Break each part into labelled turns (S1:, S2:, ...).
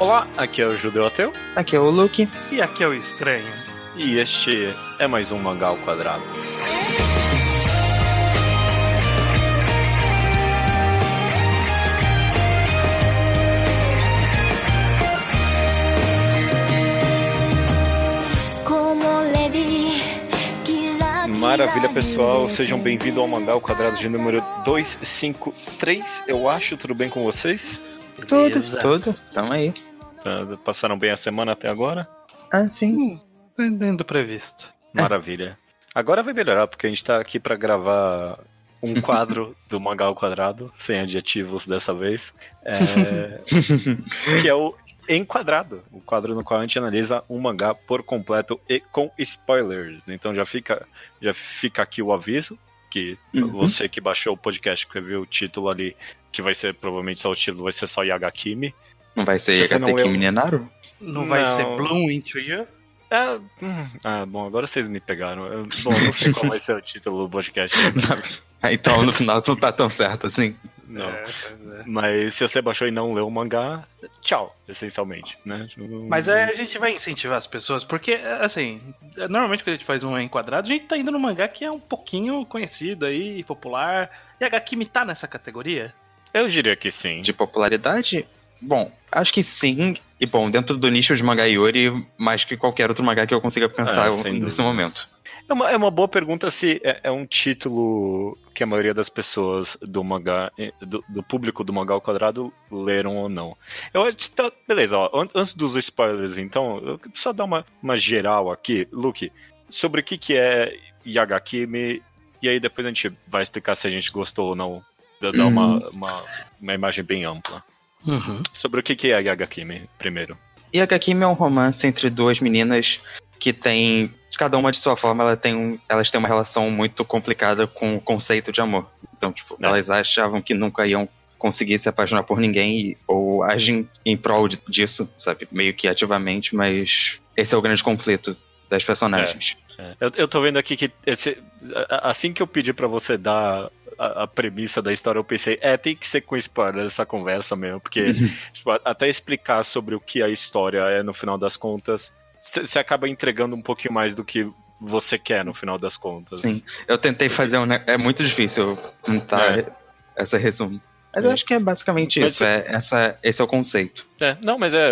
S1: Olá, aqui é o Judeu Ateu.
S2: Aqui é o Luke.
S3: E aqui é o Estranho.
S1: E este é mais um Mangá ao Quadrado. Maravilha, pessoal. Sejam bem-vindos ao Mangá ao Quadrado de número 253. Eu acho, tudo bem com vocês?
S2: Tudo, tudo. Tamo aí.
S1: Tá, passaram bem a semana até agora?
S2: Ah, sim.
S3: Hum, dentro do previsto.
S1: Maravilha. Agora vai melhorar, porque a gente tá aqui para gravar um quadro do Mangá ao Quadrado, sem adjetivos dessa vez, é... que é o Enquadrado, o quadro no qual a gente analisa um mangá por completo e com spoilers. Então já fica, já fica aqui o aviso que uhum. você que baixou o podcast que viu o título ali, que vai ser provavelmente só o título, vai ser só Yagakimi.
S2: Não vai ser Yagateki Nenaru?
S3: Não vai não. ser Bloom Into You?
S1: É, hum, ah, bom, agora vocês me pegaram. Eu, bom, não sei qual vai ser o título do podcast.
S2: então no final não tá tão certo assim.
S1: Não. É, é. Mas se você baixou e não leu o mangá, tchau, essencialmente, né?
S3: Mas é, a gente vai incentivar as pessoas, porque, assim, normalmente quando a gente faz um enquadrado, a gente tá indo no mangá que é um pouquinho conhecido aí, popular. E a Gakimi tá nessa categoria?
S1: Eu diria que sim.
S2: De popularidade? Bom, acho que sim. E bom, dentro do nicho de mangá Yuri, mais que qualquer outro mangá que eu consiga pensar ah, nesse momento.
S1: É uma, é uma boa pergunta se é, é, um título que a maioria das pessoas do mangá, do, do, público do mangá ao quadrado leram ou não. Eu acho tá, beleza, ó, antes dos spoilers, então, eu só dar uma, uma geral aqui, Luke, sobre o que, que é Yagakimi, e aí depois a gente vai explicar se a gente gostou ou não, dar uma, uhum. uma, uma imagem bem ampla. Uhum. Sobre o que, que é Yagakimi, primeiro.
S2: Yagakimi é um romance entre duas meninas que tem cada uma de sua forma ela tem um, elas têm uma relação muito complicada com o conceito de amor então tipo é. elas achavam que nunca iam conseguir se apaixonar por ninguém ou agem em prol disso sabe meio que ativamente mas esse é o grande conflito das personagens
S1: é, é. Eu, eu tô vendo aqui que esse, assim que eu pedi para você dar a, a, premissa da história, eu pensei, é, tem que ser com spoiler essa conversa mesmo, porque uhum. tipo, até explicar sobre o que a história é no final das contas, você acaba entregando um pouquinho mais do que você quer no final das contas.
S2: Sim, eu tentei fazer um. É muito difícil contar é. essa resumo. Mas eu acho que é basicamente mas isso, é, essa, esse é o conceito.
S1: É, não, mas é,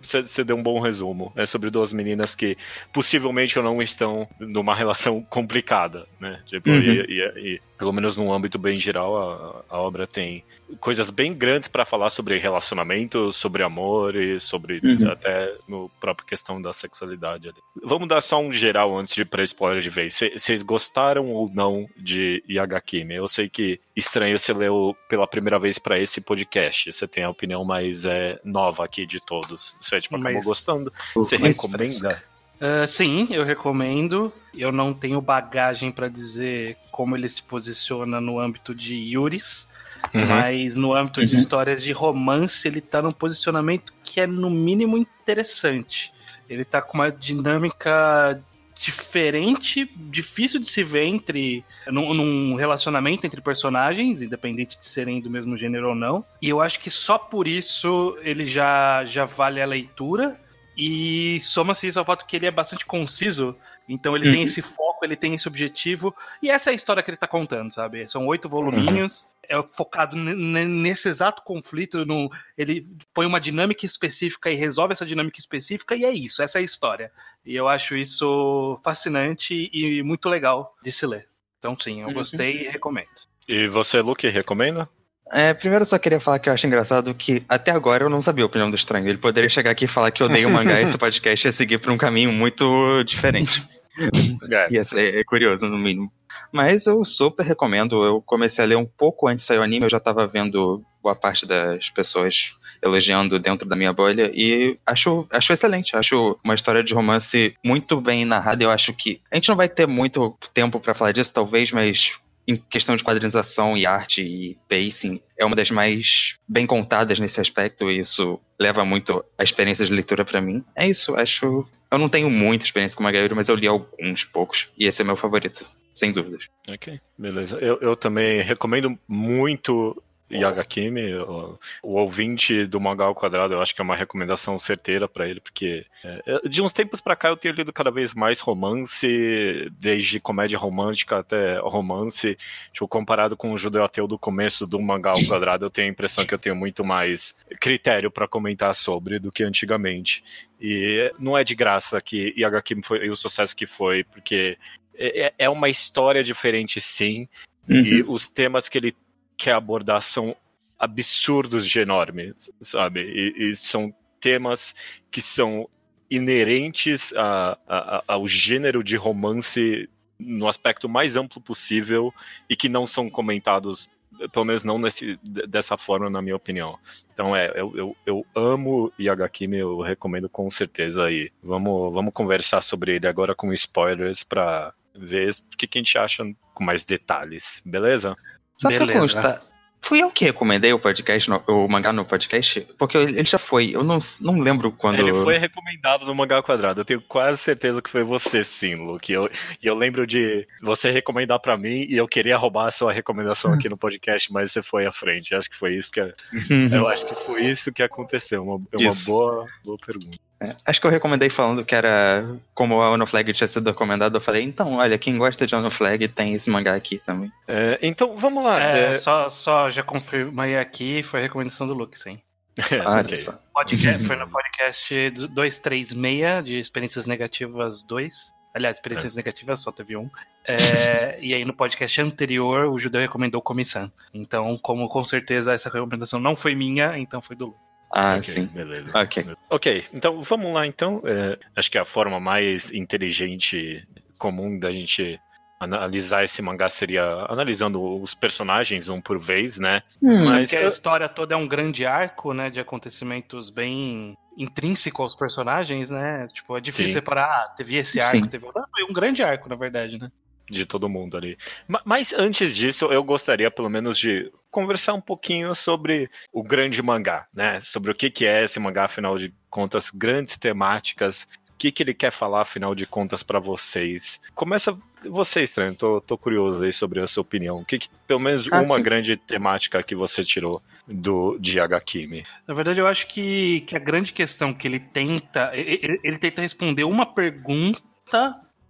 S1: você deu um bom resumo. É sobre duas meninas que possivelmente não estão numa relação complicada, né? Tipo, uhum. e, e, e, pelo menos num âmbito bem geral, a, a obra tem coisas bem grandes para falar sobre relacionamento, sobre amor e sobre uhum. até no próprio questão da sexualidade. Ali. Vamos dar só um geral antes de ir pra spoiler de vez. Vocês gostaram ou não de Yagakimi? Eu sei que estranho você leu pela primeira vez para esse podcast. Você tem a opinião mais é, nova aqui de todos. Você tipo, acabou gostando? Você recomenda?
S3: Uh, sim, eu recomendo. Eu não tenho bagagem para dizer como ele se posiciona no âmbito de Yuris. Uhum. Mas no âmbito uhum. de histórias de romance, ele tá num posicionamento que é no mínimo interessante. Ele tá com uma dinâmica diferente, difícil de se ver entre num, num, relacionamento entre personagens, independente de serem do mesmo gênero ou não. E eu acho que só por isso ele já já vale a leitura. E soma-se isso ao fato que ele é bastante conciso, então ele uhum. tem esse foco, ele tem esse objetivo, e essa é a história que ele tá contando, sabe? São oito voluminhos, uhum. é focado nesse exato conflito, no, ele põe uma dinâmica específica e resolve essa dinâmica específica, e é isso, essa é a história. E eu acho isso fascinante e muito legal de se ler. Então sim, eu uhum. gostei e recomendo.
S1: E você, Luke, recomenda?
S2: É, primeiro eu só queria falar que eu acho engraçado que até agora eu não sabia a opinião do estranho. Ele poderia chegar aqui e falar que eu odeio o mangá e esse podcast ia seguir por um caminho muito diferente. É. ia ser é curioso, no mínimo. Mas eu super recomendo. Eu comecei a ler um pouco antes de sair o anime, eu já tava vendo boa parte das pessoas elogiando dentro da minha bolha e acho, acho excelente. Acho uma história de romance muito bem narrada. Eu acho que a gente não vai ter muito tempo para falar disso, talvez, mas em questão de quadrinização e arte e pacing, é uma das mais bem contadas nesse aspecto, e isso leva muito a experiência de leitura para mim. É isso, acho. Eu não tenho muita experiência com Magairo, mas eu li alguns poucos, e esse é meu favorito, sem dúvidas.
S1: Ok, beleza. Eu, eu também recomendo muito Yagakimi, o, o ouvinte do Mangá ao Quadrado, eu acho que é uma recomendação certeira para ele, porque é, de uns tempos para cá eu tenho lido cada vez mais romance, desde comédia romântica até romance. Tipo, comparado com o Judeu Ateu do começo do Mangá ao Quadrado, eu tenho a impressão que eu tenho muito mais critério para comentar sobre do que antigamente. E não é de graça que Yagakimi foi e o sucesso que foi, porque é, é uma história diferente, sim. Uhum. E os temas que ele quer abordar são absurdos de enormes, sabe? E, e são temas que são inerentes a, a, ao gênero de romance no aspecto mais amplo possível e que não são comentados, pelo menos não nesse, dessa forma, na minha opinião. Então é, eu, eu, eu amo Yagakimi, eu recomendo com certeza aí. Vamos, vamos conversar sobre ele agora com spoilers para ver o que, que a gente acha com mais detalhes, beleza?
S2: Só Beleza. pra constar, Fui eu que recomendei o podcast, no, o mangá no podcast? Porque ele já foi, eu não, não lembro quando.
S1: Ele foi recomendado no Mangá Quadrado. Eu tenho quase certeza que foi você, sim, Luke. E eu, eu lembro de você recomendar para mim e eu queria roubar a sua recomendação aqui no podcast, mas você foi à frente. Acho que foi isso que. eu acho que foi isso que aconteceu. Uma, é uma boa, boa pergunta.
S2: É, acho que eu recomendei falando que era como a Ono Flag tinha sido recomendado. Eu falei, então, olha, quem gosta de Ono Flag tem esse mangá aqui também.
S1: É, então, vamos lá.
S3: É, é... Só, só já confirmei aqui, foi a recomendação do Luke, sim. ah, okay. podcast, foi no podcast 236 de Experiências Negativas 2. Aliás, Experiências é. Negativas só teve um. É, e aí no podcast anterior o Judeu recomendou Comissão. Então, como com certeza essa recomendação não foi minha, então foi do Luke.
S2: Ah, okay, sim.
S1: Beleza. Ok. Ok, então vamos lá então. É, acho que a forma mais inteligente, comum da gente analisar esse mangá seria analisando os personagens um por vez, né?
S3: Hum, Mas a história toda é um grande arco, né, de acontecimentos bem intrínseco aos personagens, né? Tipo, é difícil Sim. separar, ah, teve esse arco, Sim. teve outro. Foi um grande arco, na verdade, né?
S1: de todo mundo ali. Mas antes disso, eu gostaria pelo menos de conversar um pouquinho sobre o grande mangá, né? Sobre o que, que é esse mangá, afinal de contas, grandes temáticas. O que, que ele quer falar, afinal de contas, para vocês? Começa você, estranho, tô, tô curioso aí sobre a sua opinião. O que, que pelo menos ah, uma sim. grande temática que você tirou do de Hagakimi?
S3: Na verdade, eu acho que, que a grande questão que ele tenta. Ele, ele tenta responder uma pergunta.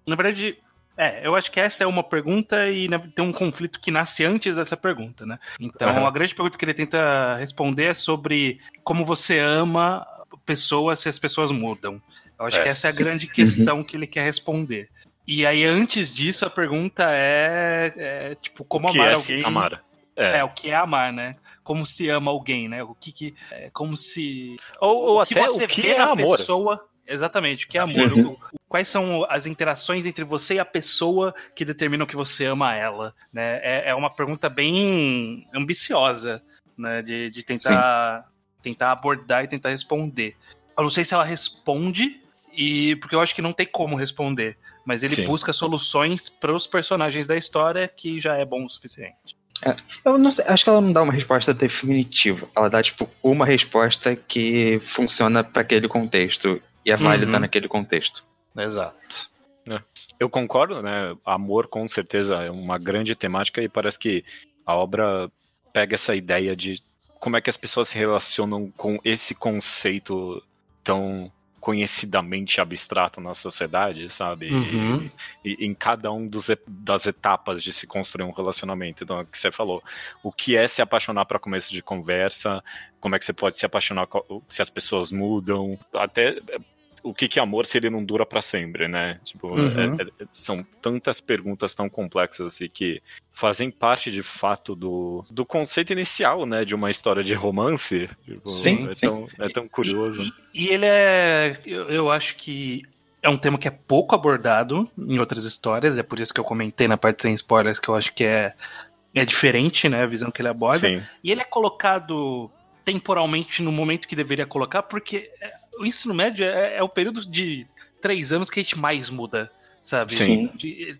S3: Na verdade, é, eu acho que essa é uma pergunta e né, tem um conflito que nasce antes dessa pergunta, né? Então, uhum. a grande pergunta que ele tenta responder é sobre como você ama pessoas se as pessoas mudam. Eu acho é, que essa é a grande questão uhum. que ele quer responder. E aí, antes disso, a pergunta é, é tipo, como amar é alguém.
S1: Amar.
S3: É. é. o que é amar, né? Como se ama alguém, né? O que que. É, como se.
S1: Ou, ou o até você o que vê é na amor. pessoa.
S3: Exatamente, o que é amor. Uhum. Quais são as interações entre você e a pessoa que determinam que você ama ela? Né? É, é uma pergunta bem ambiciosa, né? De, de tentar, tentar abordar e tentar responder. Eu não sei se ela responde, e porque eu acho que não tem como responder. Mas ele Sim. busca soluções para os personagens da história que já é bom o suficiente.
S2: É, eu não sei, acho que ela não dá uma resposta definitiva. Ela dá, tipo, uma resposta que funciona para aquele contexto e é válida uhum. naquele contexto.
S1: Exato. É. Eu concordo, né? Amor com certeza é uma grande temática e parece que a obra pega essa ideia de como é que as pessoas se relacionam com esse conceito tão conhecidamente abstrato na sociedade, sabe? Uhum. E, e, em cada um dos, das etapas de se construir um relacionamento. Então, é o que você falou, o que é se apaixonar para começo de conversa, como é que você pode se apaixonar se as pessoas mudam, até o que, que é amor se ele não dura para sempre, né? Tipo, uhum. é, é, são tantas perguntas tão complexas assim, que fazem parte de fato do, do conceito inicial, né? De uma história de romance. Tipo, sim, é, sim. Tão, é tão curioso.
S3: E, e ele é. Eu, eu acho que é um tema que é pouco abordado em outras histórias, é por isso que eu comentei na parte sem spoilers que eu acho que é, é diferente, né? A visão que ele aborda. Sim. E ele é colocado temporalmente no momento que deveria colocar, porque o ensino médio é, é, o período de três anos que a gente mais muda, sabe?
S1: Sim.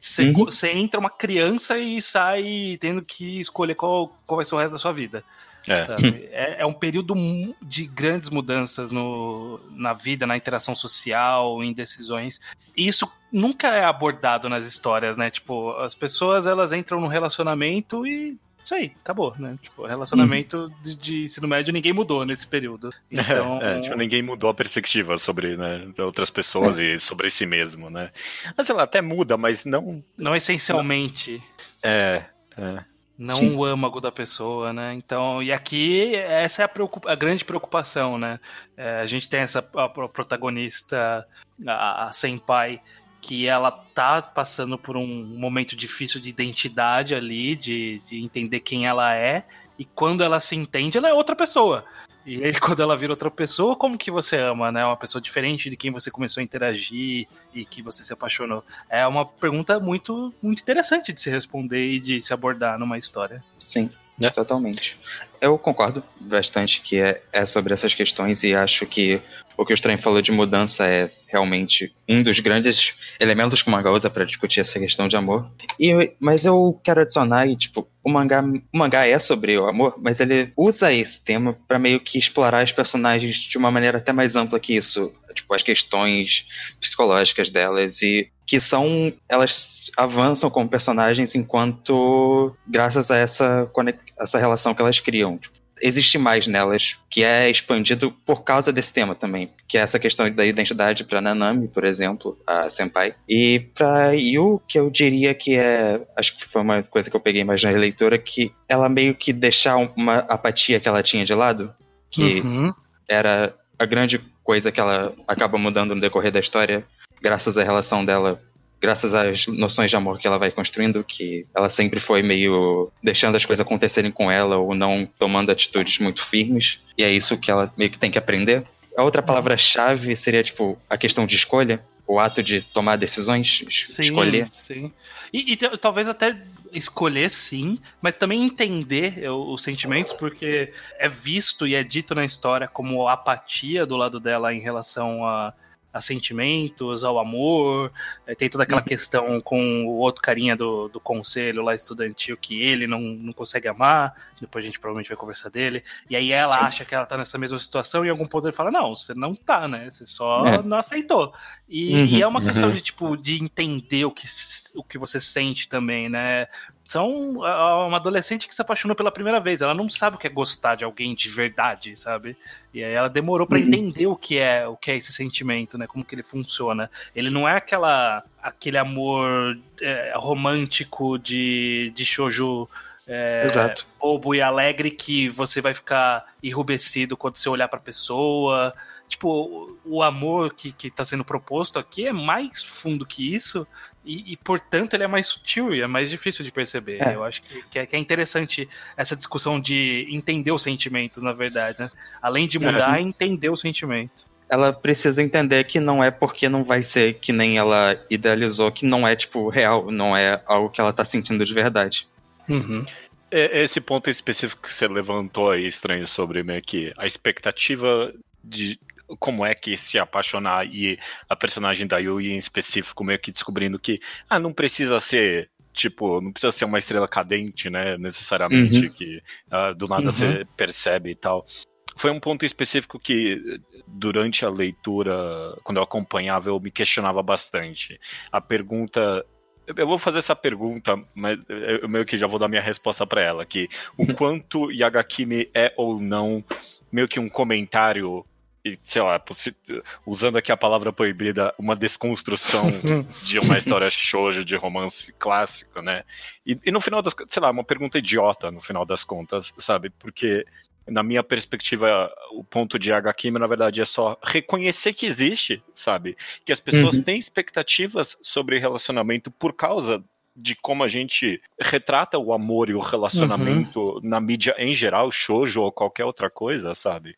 S3: Você uhum. entra uma criança e sai tendo que escolher qual, qual vai ser o resto da sua vida. É. é. É, um período de grandes mudanças no, na vida, na interação social, em decisões. E isso nunca é abordado nas histórias, né? Tipo, as pessoas elas entram no relacionamento e isso aí, acabou, né? Tipo, relacionamento hum. de, de, ensino médio ninguém mudou nesse período. Então...
S1: É, é, tipo, ninguém mudou a perspectiva sobre né, outras pessoas é. e sobre si mesmo, né? Mas, sei lá, até muda, mas não...
S3: Não essencialmente.
S1: É, é.
S3: Não Sim. o âmago da pessoa, né? Então, e aqui essa é a, a grande preocupação, né? É, a gente tem essa a, a protagonista, a, a Senpai, que ela tá passando por um momento difícil de identidade ali, de, de entender quem ela é, e quando ela se entende, ela é outra pessoa. E aí, quando ela vira outra pessoa, como que você ama, né? Uma pessoa diferente de quem você começou a interagir e que você se apaixonou. É uma pergunta muito, muito interessante de se responder e de se abordar numa história.
S2: Sim, é. totalmente. Eu concordo bastante que é, é sobre essas questões e acho que o que o Estranho falou de mudança é realmente um dos grandes elementos que o mangá usa para discutir essa questão de amor. E, mas eu quero adicionar, tipo, o mangá, o mangá é sobre o amor, mas ele usa esse tema para meio que explorar os personagens de uma maneira até mais ampla que isso. Tipo, as questões psicológicas delas e que são elas avançam como personagens enquanto graças a essa essa relação que elas criam. Tipo, existe mais nelas, que é expandido por causa desse tema também, que é essa questão da identidade para Nanami, por exemplo, a Senpai. E para Yu, que eu diria que é, acho que foi uma coisa que eu peguei mais na releitura, que ela meio que deixar uma apatia que ela tinha de lado, que uhum. era a grande coisa que ela acaba mudando no decorrer da história, graças à relação dela graças às noções de amor que ela vai construindo, que ela sempre foi meio deixando as coisas acontecerem com ela ou não tomando atitudes muito firmes, e é isso que ela meio que tem que aprender. A outra palavra-chave seria, tipo, a questão de escolha, o ato de tomar decisões, sim, escolher.
S3: Sim. E, e talvez até escolher sim, mas também entender os sentimentos, porque é visto e é dito na história como apatia do lado dela em relação a a sentimentos, ao amor. É, tem toda aquela uhum. questão com o outro carinha do, do conselho lá estudantil que ele não, não consegue amar. Depois a gente provavelmente vai conversar dele. E aí ela Sim. acha que ela tá nessa mesma situação e em algum ponto ele fala: Não, você não tá, né? Você só é. não aceitou. E, uhum, e, é uma questão uhum. de, tipo, de entender o que, o que você sente também, né? São uma adolescente que se apaixonou pela primeira vez. Ela não sabe o que é gostar de alguém de verdade, sabe? E aí ela demorou para uhum. entender o que é o que é esse sentimento, né? Como que ele funciona. Ele não é aquela aquele amor é, romântico de de shoujo é,
S2: Exato.
S3: bobo e alegre que você vai ficar enrubescido quando você olhar para a pessoa. Tipo, o amor que, que tá sendo proposto aqui é mais fundo que isso e, e, portanto, ele é mais sutil e é mais difícil de perceber. É. Eu acho que, que, é, que, é, interessante essa discussão de entender os sentimentos, na verdade, né? Além de mudar, é. entender o sentimento.
S2: Ela precisa entender que não é porque não vai ser que nem ela idealizou, que não é, tipo, real, não é algo que ela tá sentindo de verdade.
S3: Uhum.
S1: Esse ponto específico que você levantou aí, estranho, sobre meio que a expectativa de, como é que se apaixonar e a personagem da Yui em específico meio que descobrindo que ah, não precisa ser tipo, não precisa ser uma estrela cadente, né, necessariamente uhum. que uh, do nada uhum. você percebe e tal. Foi um ponto específico que durante a leitura, quando eu acompanhava, eu me questionava bastante. A pergunta eu vou fazer essa pergunta, mas eu meio que já vou dar minha resposta para ela, que o uhum. quanto Yagakimi é ou não meio que um comentário e, sei lá, usando aqui a palavra proibida, uma desconstrução de uma história shoujo de romance clássico, né? E, e, no final das sei lá, uma pergunta idiota no final das contas, sabe? Porque na minha perspectiva, o ponto de Hakimi, na verdade, é só reconhecer que existe, sabe? Que as pessoas uhum. têm expectativas sobre relacionamento por causa de como a gente retrata o amor e o relacionamento uhum. na mídia em geral, shoujo ou qualquer outra coisa, sabe?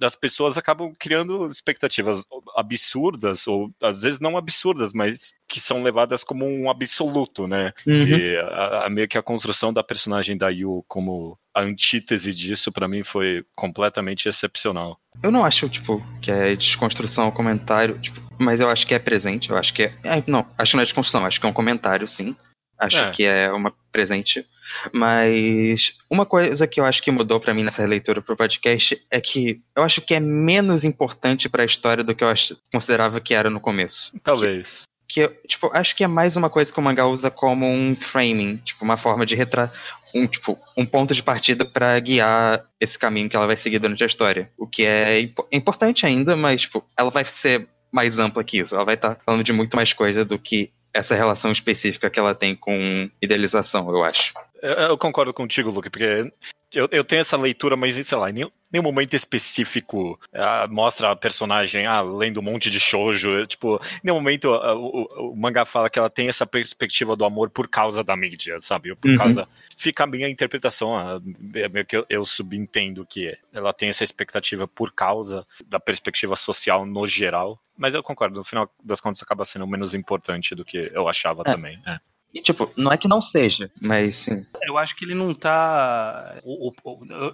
S1: As pessoas acabam criando expectativas absurdas, ou às vezes não absurdas, mas que são levadas como um absoluto, né? Uhum. E a, a, meio que a construção da personagem da Yu como a antítese disso, para mim, foi completamente excepcional.
S2: Eu não acho, tipo, que é desconstrução ou comentário, tipo, mas eu acho que é presente, eu acho que é. é não, acho que não é desconstrução, acho que é um comentário, sim. Acho é. que é uma presente. Mas uma coisa que eu acho que mudou para mim nessa releitura pro podcast é que eu acho que é menos importante para a história do que eu considerava que era no começo.
S1: Talvez.
S2: Que, tipo, acho que é mais uma coisa que o mangá usa como um framing, tipo, uma forma de retratar um, tipo, um ponto de partida para guiar esse caminho que ela vai seguir durante a história. O que é imp importante ainda, mas, tipo, ela vai ser mais ampla que isso. Ela vai estar tá falando de muito mais coisa do que essa relação específica que ela tem com idealização, eu acho.
S1: Eu, eu concordo contigo, Luke, porque eu, eu tenho essa leitura, mas sei lá, em nenhum, nenhum momento específico ah, mostra a personagem ah, lendo um monte de shoujo. Tipo, em nenhum momento ah, o, o, mangá fala que ela tem essa perspectiva do amor por causa da mídia, sabe? Por uhum. causa. Fica a minha interpretação, é meio que eu, eu subentendo que ela tem essa expectativa por causa da perspectiva social no geral. Mas eu concordo, no final das contas acaba sendo menos importante do que eu achava é. também. É.
S2: E, tipo, não é que não seja, mas sim.
S3: Eu acho que ele não tá.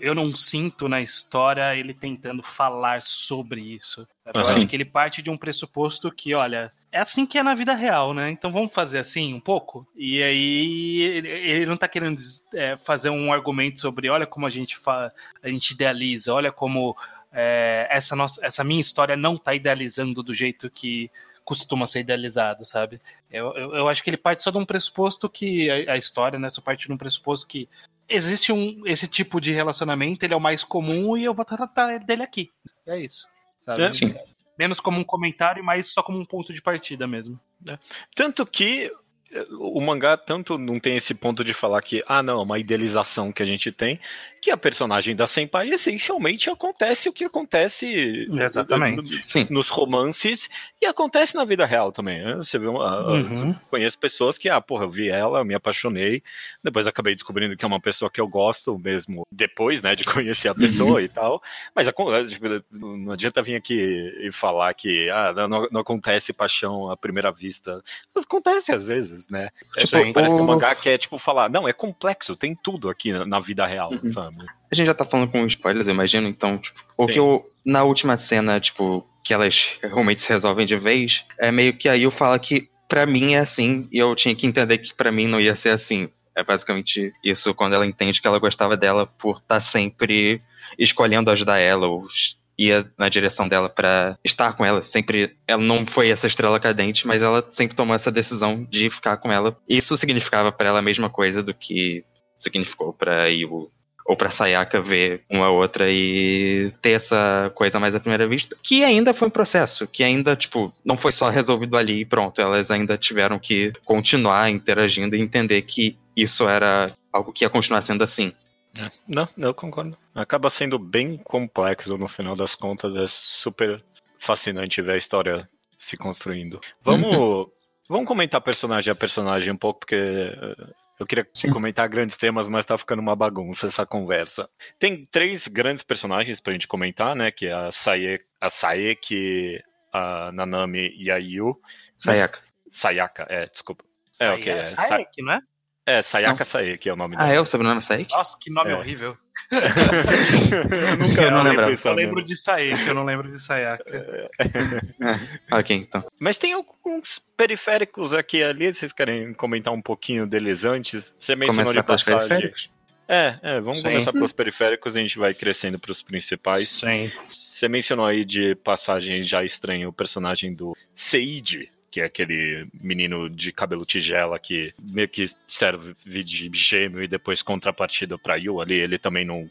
S3: Eu não sinto na história ele tentando falar sobre isso. Eu uhum. acho que ele parte de um pressuposto que, olha, é assim que é na vida real, né? Então vamos fazer assim um pouco. E aí ele não tá querendo é, fazer um argumento sobre, olha como a gente fa a gente idealiza, olha como é, essa, nossa, essa minha história não tá idealizando do jeito que costuma ser idealizado, sabe? Eu, eu, eu, acho que ele parte só de um pressuposto que a, a, história, né? Só parte de um pressuposto que existe um, esse tipo de relacionamento, ele é o mais comum e eu vou tratar dele aqui. É isso. Sabe? É, sim. Menos como um comentário e mais só como um ponto de partida mesmo.
S1: É. Tanto que o mangá tanto não tem esse ponto de falar que, ah, não, é uma idealização que a gente tem, que a personagem da Senpai essencialmente acontece o que acontece
S3: Exatamente.
S1: Sim. nos romances e acontece na vida real também. Né? Você vê, uma, uhum. conheço pessoas que, ah, porra, eu vi ela, eu me apaixonei, depois acabei descobrindo que é uma pessoa que eu gosto mesmo depois, né, de conhecer a pessoa uhum. e tal, mas tipo, não adianta vir aqui e falar que, ah, não, não acontece paixão à primeira vista. Acontece às vezes, né? É, tipo, parece o... que o mangá quer, tipo, falar, não, é complexo, tem tudo aqui na, na vida real, uhum. sabe?
S2: A gente já tá falando com spoilers, eu imagino, então, tipo, o que eu, na última cena, tipo, que elas realmente se resolvem de vez, é meio que aí eu falo que para mim é assim, e eu tinha que entender que para mim não ia ser assim. É basicamente isso quando ela entende que ela gostava dela por estar tá sempre escolhendo ajudar ela, ou ia na direção dela para estar com ela. Sempre, ela não foi essa estrela cadente, mas ela sempre tomou essa decisão de ficar com ela. Isso significava para ela a mesma coisa do que significou para Yu ou para Sayaka ver uma outra e ter essa coisa mais à primeira vista, que ainda foi um processo, que ainda, tipo, não foi só resolvido ali e pronto, elas ainda tiveram que continuar interagindo e entender que isso era algo que ia continuar sendo assim.
S1: É, não, eu concordo. Acaba sendo bem complexo no final das contas, é super fascinante ver a história se construindo. Vamos, uhum. vamos comentar personagem a personagem um pouco, porque eh, eu queria Sim. comentar grandes temas, mas tá ficando uma bagunça essa conversa. Tem três grandes personagens pra gente comentar, né? Que é a Sae, a Saeki, a Nanami e a Yu.
S2: Sayaka.
S1: Sayaka, é, desculpa.
S3: é, ok. É, Saeki, não é?
S1: É, Sayaka Saeki é o nome
S2: ah, dela. Ah, é o sobrenome Saeki?
S3: Nossa, que nome é. horrível. eu nunca eu não lembro. Eu lembro de Saeki, eu não lembro de Sayaka.
S2: é, ok, então.
S1: Mas tem alguns periféricos aqui e ali, vocês querem comentar um pouquinho deles antes? Você mencionou
S2: Começar de passagem.
S1: É, é, vamos Sim. começar pelos periféricos e a gente vai crescendo para os principais.
S3: Sim.
S1: Você mencionou aí de passagem já estranho o personagem do Seiji, que é aquele menino de cabelo tigela que meio que serve de gêmeo e depois contrapartida para Yu ali, ele também não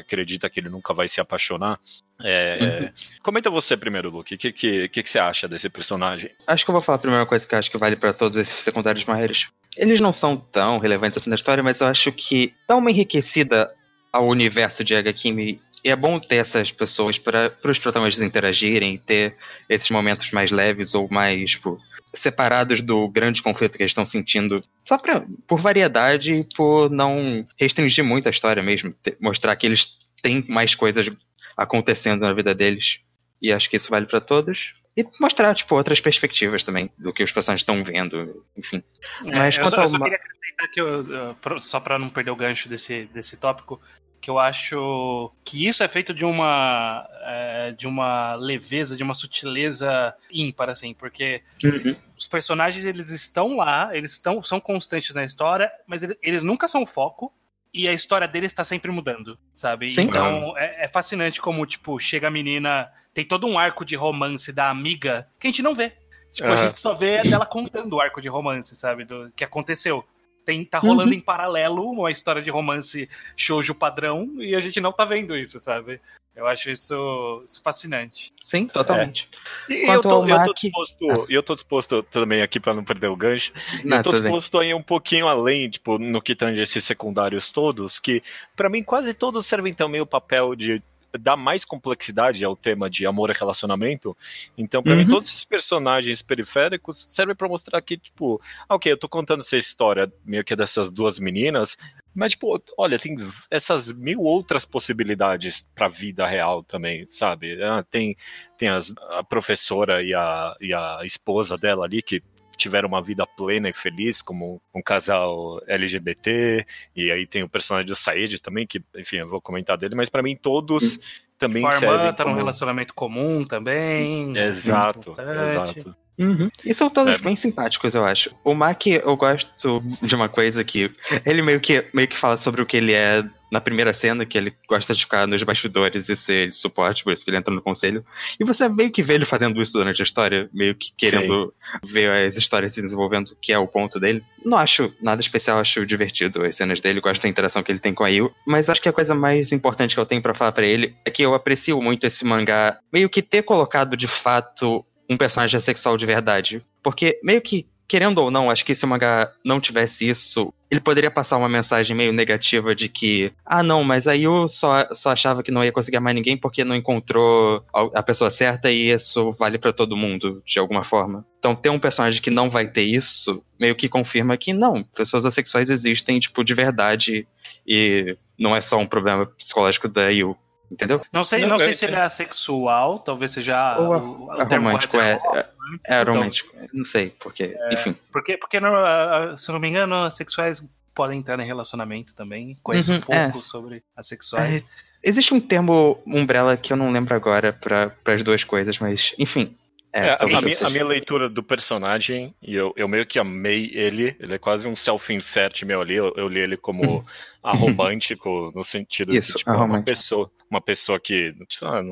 S1: acredita que ele nunca vai se apaixonar. É, uhum. Comenta você primeiro, Luke. O que, que, que, que, você acha desse personagem?
S2: Acho que eu vou falar a primeira coisa que eu acho que vale para todos esses secundários maiores. Eles não são tão relevantes assim na história, mas eu acho que dá uma enriquecida ao universo de Agakimi e é bom ter essas pessoas para os protagonistas interagirem, ter esses momentos mais leves ou mais tipo, separados do grande conflito que eles estão sentindo, só pra, por variedade e por não restringir muito a história mesmo, ter, mostrar que eles têm mais coisas acontecendo na vida deles. E acho que isso vale para todos. E mostrar, tipo, outras perspectivas também do que os personagens estão vendo, enfim.
S3: É, Mas eu, só, eu só queria acrescentar que, eu, só para não perder o gancho desse, desse tópico, que eu acho que isso é feito de uma é, de uma leveza, de uma sutileza ímpar, assim, porque uhum. os personagens eles estão lá, eles estão são constantes na história, mas eles, eles nunca são foco e a história deles está sempre mudando, sabe? Sim, então é, é, fascinante como tipo chega a menina tem todo um arco de romance da amiga que a gente não vê. Tipo, uhum. a gente só vê dela contando o arco de romance, sabe? Do que aconteceu. Tem, tá rolando uhum. em paralelo uma história de romance shoujo padrão e a gente não tá vendo isso, sabe? Eu acho isso, isso fascinante.
S2: Sim, totalmente.
S1: É. E eu tô, Mac... eu, tô disposto, ah. eu tô disposto também aqui para não perder o gancho. Não, eu tô disposto bem. a ir um pouquinho além, tipo, no que tange esses secundários todos, que para mim quase todos servem também o papel de dar mais complexidade ao tema de amor e relacionamento. Então, para uhum. mim, todos esses personagens periféricos servem para mostrar que, tipo, ah, ok, eu tô contando essa história meio que dessas duas meninas, mas, tipo, olha, tem essas mil outras possibilidades pra vida real também, sabe? Ah, tem tem as, a professora e a, e a esposa dela ali que tiveram uma vida plena e feliz como um casal LGBT, e aí tem o personagem do Said também, que, enfim, eu vou comentar dele, mas para mim todos também tipo. A irmã
S3: tá como... num relacionamento comum também.
S1: Exato, exato.
S2: Uhum. E são todos é. bem simpáticos, eu acho. O Mac, eu gosto de uma coisa que ele meio que, meio que fala sobre o que ele é na primeira cena, que ele gosta de ficar nos bastidores e ser de suporte, por isso que ele entra no conselho. E você meio que vê ele fazendo isso durante a história, meio que querendo Sim. ver as histórias se desenvolvendo, que é o ponto dele. Não acho nada especial, acho divertido as cenas dele, gosto da interação que ele tem com a Yu, mas acho que a coisa mais importante que eu tenho para falar para ele é que eu aprecio muito esse mangá, meio que ter colocado de fato um personagem sexual de verdade. Porque meio que, querendo ou não, acho que se o mangá não tivesse isso, ele poderia passar uma mensagem meio negativa de que, ah, não, mas aí eu só, só achava que não ia conseguir mais ninguém porque não encontrou a pessoa certa e isso vale para todo mundo, de alguma forma. Então, ter um personagem que não vai ter isso, meio que confirma que não, pessoas assexuais existem, tipo, de verdade e não é só um problema psicológico da Yu. Entendeu?
S3: Não sei, não, não sei se ele é assexual, talvez seja.
S2: Ou o, o romântico, é, é, é então, romântico. Não sei, porque, é, enfim.
S3: Porque, porque não, se não me engano, assexuais podem entrar em relacionamento também. Conheço uhum, um pouco é. sobre assexuais. É,
S2: existe um termo umbrella que eu não lembro agora para as duas coisas, mas, enfim.
S1: É, é, a, minha, a, minha, leitura do personagem, e eu, eu meio que amei ele, ele é quase um self-insert meu ali, eu, eu li ele como uhum. aromântico, no sentido Isso, de tipo, uma pessoa, uma pessoa que lá,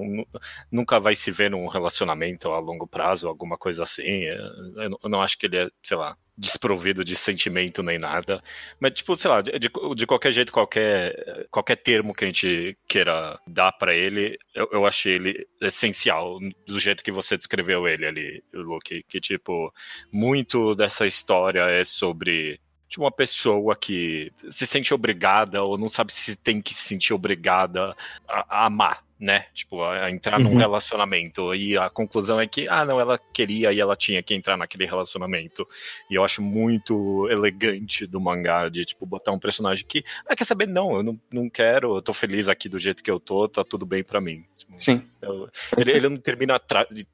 S1: nunca vai se ver num relacionamento a longo prazo, alguma coisa assim. Eu, eu não acho que ele é, sei lá, desprovido de sentimento nem nada. Mas, tipo, sei lá, de, de qualquer jeito, qualquer, qualquer termo que a gente queira dar para ele, eu, eu achei ele essencial, do jeito que você descreveu ele ali, Luke. Que, tipo, muito dessa história é sobre de uma pessoa que se sente obrigada ou não sabe se tem que se sentir obrigada a, a amar, né? Tipo, a entrar uhum. num relacionamento. E a conclusão é que, ah, não, ela queria e ela tinha que entrar naquele relacionamento. E eu acho muito elegante do mangá de, tipo, botar um personagem que, ah, quer saber? Não, eu não, não quero, eu tô feliz aqui do jeito que eu tô, tá tudo bem para mim.
S2: Sim.
S1: Eu, ele, ele, não termina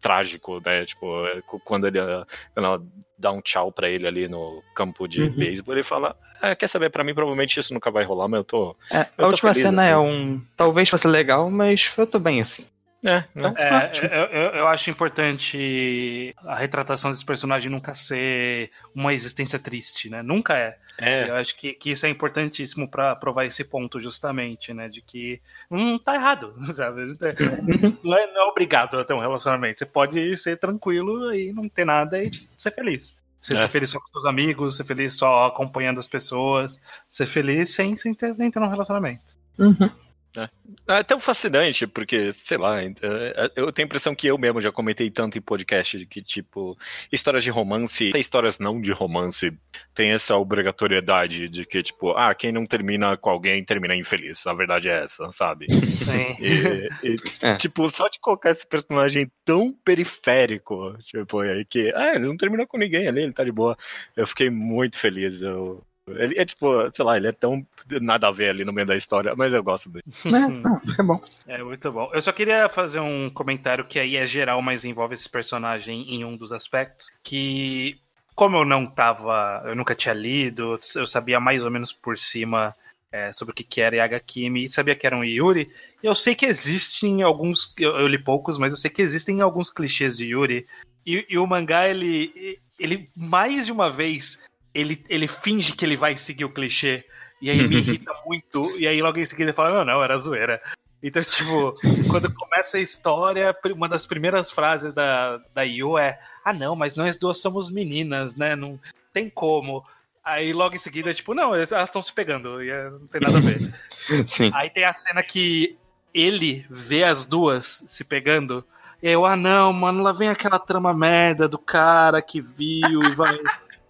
S1: trágico, né? Tipo, é, quando ele ela dá um tchau para ele ali no campo de uhum. beisebol, ele fala: ah, quer saber, para mim provavelmente isso nunca vai rolar, mas eu tô.
S2: É, eu a última cena é assim. é um. Talvez fosse legal, mas eu tô bem assim.
S3: É, então, é, eu, eu, acho importante a retratação desse personagem nunca ser uma existência triste, né? Nunca é. é. Eu acho que, que isso é importantíssimo para provar esse ponto, justamente, né? De que não tá errado, sabe? Não é, não é obrigado a ter um relacionamento. Você pode ser tranquilo e não ter nada e ser feliz. Você é. ser feliz só com seus amigos, ser feliz só acompanhando as pessoas, ser feliz sem, sem, ter, nem ter um relacionamento.
S2: Uhum.
S1: É. é tão fascinante, porque, sei lá, é, é, eu tenho a impressão que eu mesmo já comentei tanto em podcast de que, tipo, histórias de romance, até histórias não de romance, tem essa obrigatoriedade de que, tipo, ah, quem não termina com alguém termina infeliz. A verdade é essa, sabe? Sim. E, e é. Tipo, só de colocar esse personagem tão periférico, tipo, aí que, ah, ele não terminou com ninguém ali, ele tá de boa. Eu fiquei muito feliz. Eu, ele é tipo, sei lá, ele é tão nada a ver ali no meio da história, mas eu gosto dele.
S2: É, é bom.
S3: É muito bom. Eu só queria fazer um comentário que aí é geral, mas envolve esse personagem em um dos aspectos. Que, como eu não tava. Eu nunca tinha lido, eu sabia mais ou menos por cima é, sobre o que, que era Yagakimi, sabia que era um Yuri. Eu sei que existem alguns. Eu, eu, li poucos, mas eu sei que existem alguns clichês de Yuri. E, e o mangá, ele. Ele mais de uma vez ele, ele finge que ele vai seguir o clichê. E aí me irrita muito. E aí logo em seguida ele fala: Não, não, era zoeira. Então, tipo, quando começa a história, uma das primeiras frases da, da Yu é: Ah, não, mas nós duas somos meninas, né? Não tem como. Aí logo em seguida, tipo, não, elas estão se pegando, e é, não tem nada a ver.
S2: Sim.
S3: Aí tem a cena que ele vê as duas se pegando. E eu, ah não, mano, lá vem aquela trama merda do cara que viu e vai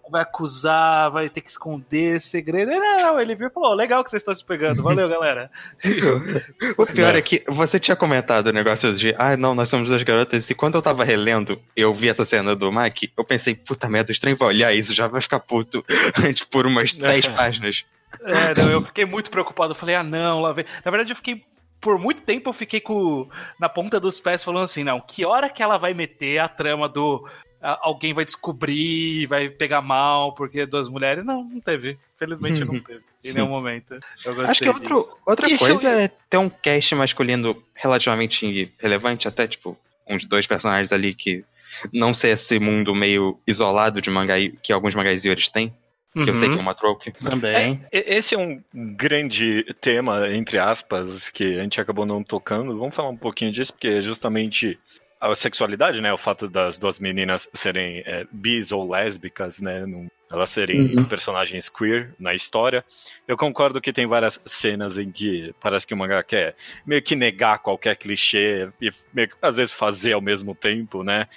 S3: vai acusar, vai ter que esconder segredo. Não, não, ele viu e falou: legal que vocês estão se pegando, valeu, galera.
S2: o pior é que você tinha comentado o negócio de, ah, não, nós somos duas garotas, e quando eu tava relendo, eu vi essa cena do Mac, eu pensei, puta merda, o estranho vai olhar isso, já vai ficar puto antes por umas 10 páginas.
S3: É, não, eu fiquei muito preocupado, eu falei, ah, não, lá vem. Na verdade, eu fiquei por muito tempo eu fiquei com na ponta dos pés falando assim, não, que hora que ela vai meter a trama do alguém vai descobrir, vai pegar mal porque é duas mulheres. Não, não teve. Felizmente não teve. Em nenhum momento.
S2: Acho que outro, outra Isso coisa eu... é ter um cast masculino relativamente relevante, até tipo, uns dois personagens ali que não ser esse mundo meio isolado de mangá que alguns mangás têm. Que uhum. eu sei que é uma trope.
S3: Também.
S1: É, esse é um grande tema, entre aspas, que a gente acabou não tocando. Vamos falar um pouquinho disso, porque é justamente a sexualidade, né? O fato das duas meninas serem é, bis ou lésbicas, né? Num, elas serem uhum. personagens queer na história. Eu concordo que tem várias cenas em que parece que o mangá quer meio que negar qualquer clichê e meio que, às vezes fazer ao mesmo tempo, né?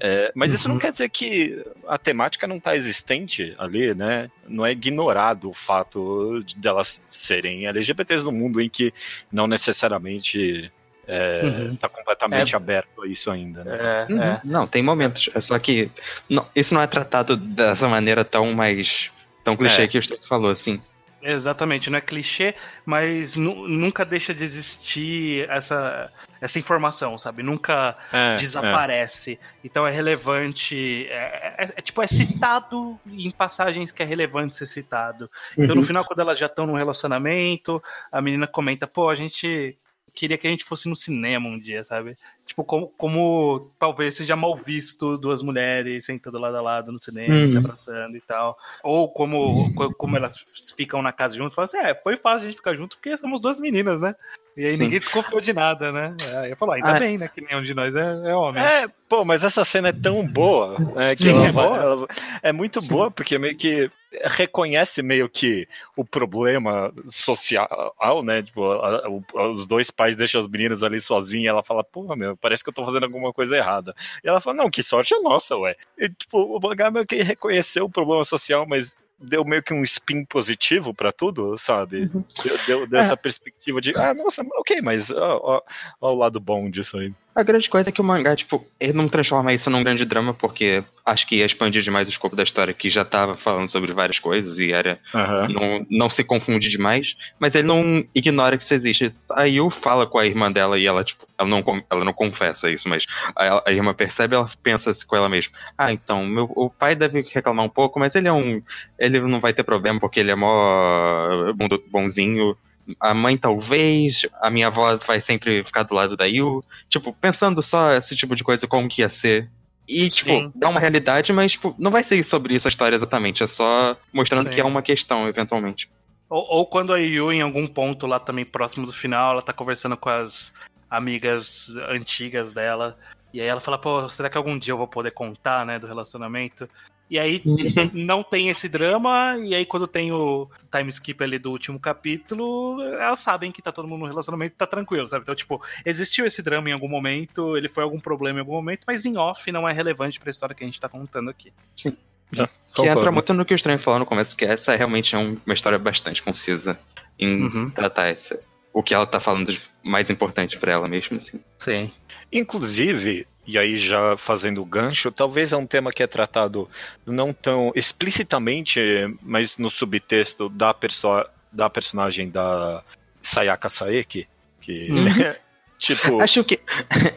S1: É, mas isso não uhum. quer dizer que a temática não está existente ali, né? Não é ignorado o fato de delas serem LGBTs no mundo em que não necessariamente é, uhum. tá completamente é. aberto a isso ainda, né?
S2: É, uhum. É. Não, tem momentos. É só que não, isso não é tratado dessa maneira tão mais. tão clichê é. que o Stuck falou, assim.
S3: Exatamente, não é clichê, mas nunca deixa de existir essa, essa informação, sabe? Nunca é, desaparece. É. Então é relevante. É, é, é, tipo, é citado em passagens que é relevante ser citado. Então uhum. no final, quando elas já estão num relacionamento, a menina comenta: pô, a gente queria que a gente fosse no cinema um dia, sabe? Tipo, como, como talvez seja mal visto duas mulheres sentando lado a lado no cinema, uhum. se abraçando e tal. Ou como, como elas ficam na casa junto, falam assim, é, foi fácil a gente ficar junto porque somos duas meninas, né? E aí Sim. ninguém desconfiou de nada, né? Aí eu falo, ainda ah, bem, né? Que nenhum de nós é, é, homem.
S1: É, pô, mas essa cena é tão boa. É, que Sim, ela, é, boa. Ela, é muito Sim. boa, porque meio que reconhece meio que o problema social, né? Tipo, a, a, os dois pais deixam as meninas ali sozinhas ela fala, porra, meu, parece que eu tô fazendo alguma coisa errada. E ela fala, não, que sorte é nossa, ué. E, tipo, o mangá meio que reconheceu o problema social, mas deu meio que um spin positivo para tudo, sabe? Uhum. Deu, deu, deu é. essa perspectiva de, ah, nossa, ok, mas ó, ó, ó, o lado bom disso aí.
S2: A grande coisa é que o mangá, tipo, ele não transforma isso num grande drama, porque acho que ia expandir demais o escopo da história, que já tava falando sobre várias coisas e era. Uhum. Não, não se confunde demais, mas ele não ignora que isso existe. A Yu fala com a irmã dela e ela, tipo, ela não, ela não confessa isso, mas a, a irmã percebe ela pensa com ela mesma: ah, então, meu, o pai deve reclamar um pouco, mas ele é um. Ele não vai ter problema porque ele é mó bonzinho a mãe talvez, a minha avó vai sempre ficar do lado da Yu. Tipo, pensando só esse tipo de coisa, como que ia ser. E, tipo, Sim. dá uma realidade, mas, tipo, não vai ser sobre isso a história exatamente. É só mostrando Sim. que é uma questão, eventualmente.
S3: Ou, ou, quando a Yu, em algum ponto lá também próximo do final, ela tá conversando com as amigas antigas dela. E aí ela fala, pô, será que algum dia eu vou poder contar, né, do relacionamento? E aí uhum. não tem esse drama, e aí quando tem o time skip ali do último capítulo, elas sabem que tá todo mundo no relacionamento tá tranquilo, sabe? Então, tipo, existiu esse drama em algum momento, ele foi algum problema em algum momento, mas em off não é relevante pra história que a gente tá contando aqui.
S2: Sim. É, que entra muito no que o Estranho falou no começo, que essa realmente é uma história bastante concisa em uhum. tratar essa, o que ela tá falando de mais importante para ela mesmo, assim.
S3: Sim.
S1: Inclusive, e aí já fazendo o gancho, talvez é um tema que é tratado não tão explicitamente, mas no subtexto da, perso da personagem da Sayaka Saeki, que uhum. tipo...
S2: Acho que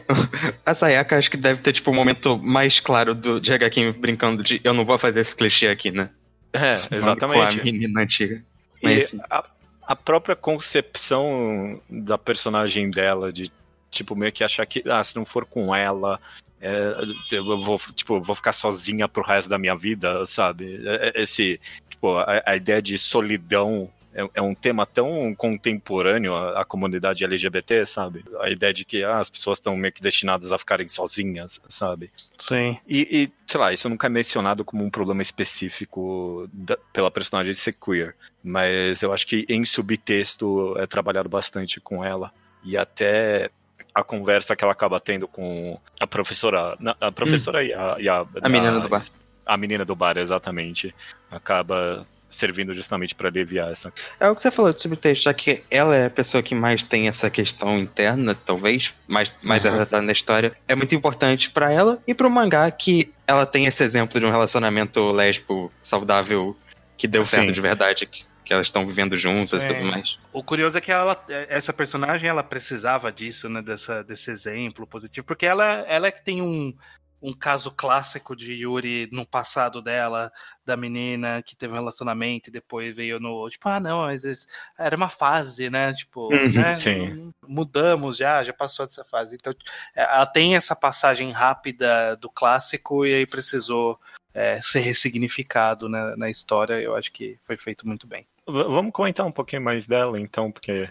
S2: a Sayaka acho que deve ter tipo o um momento mais claro do de brincando de eu não vou fazer esse clichê aqui, né?
S1: É, exatamente. Com
S2: a menina antiga.
S1: Mas, e a, a própria concepção da personagem dela de tipo, meio que achar que, ah, se não for com ela, é, eu vou, tipo, vou ficar sozinha pro resto da minha vida, sabe? É, é, esse, tipo, a, a ideia de solidão é, é, um tema tão contemporâneo à, à, comunidade LGBT, sabe? A ideia de que ah, as pessoas estão meio que destinadas a ficarem sozinhas, sabe?
S3: Sim.
S1: E, e, sei lá, isso nunca é mencionado como um problema específico da, pela personagem ser queer, mas eu acho que em subtexto é trabalhado bastante com ela. E até a conversa que ela acaba tendo com a professora. A professora hum. e, a, e a.
S2: A menina do bar.
S1: A menina do bar, exatamente. Acaba servindo justamente para aliviar essa.
S2: É o que você falou de subtexto, já que ela é a pessoa que mais tem essa questão interna, talvez, mais, mais uhum. retratada na história, é muito importante para ela e pro mangá que ela tem esse exemplo de um relacionamento lésbico saudável que deu certo Sim. de verdade, que elas estão vivendo juntas Sim. e tudo mais.
S3: O curioso é que ela, essa personagem ela precisava disso, né? Dessa, desse exemplo positivo, porque ela, ela é que tem um, um caso clássico de Yuri no passado dela, da menina que teve um relacionamento e depois veio no. Tipo, ah, não, mas era uma fase, né? Tipo,
S1: uhum,
S3: né?
S1: Sim.
S3: mudamos já, já passou dessa fase. Então, ela tem essa passagem rápida do clássico e aí precisou é, ser ressignificado né, na história. Eu acho que foi feito muito bem.
S1: Vamos comentar um pouquinho mais dela, então, porque.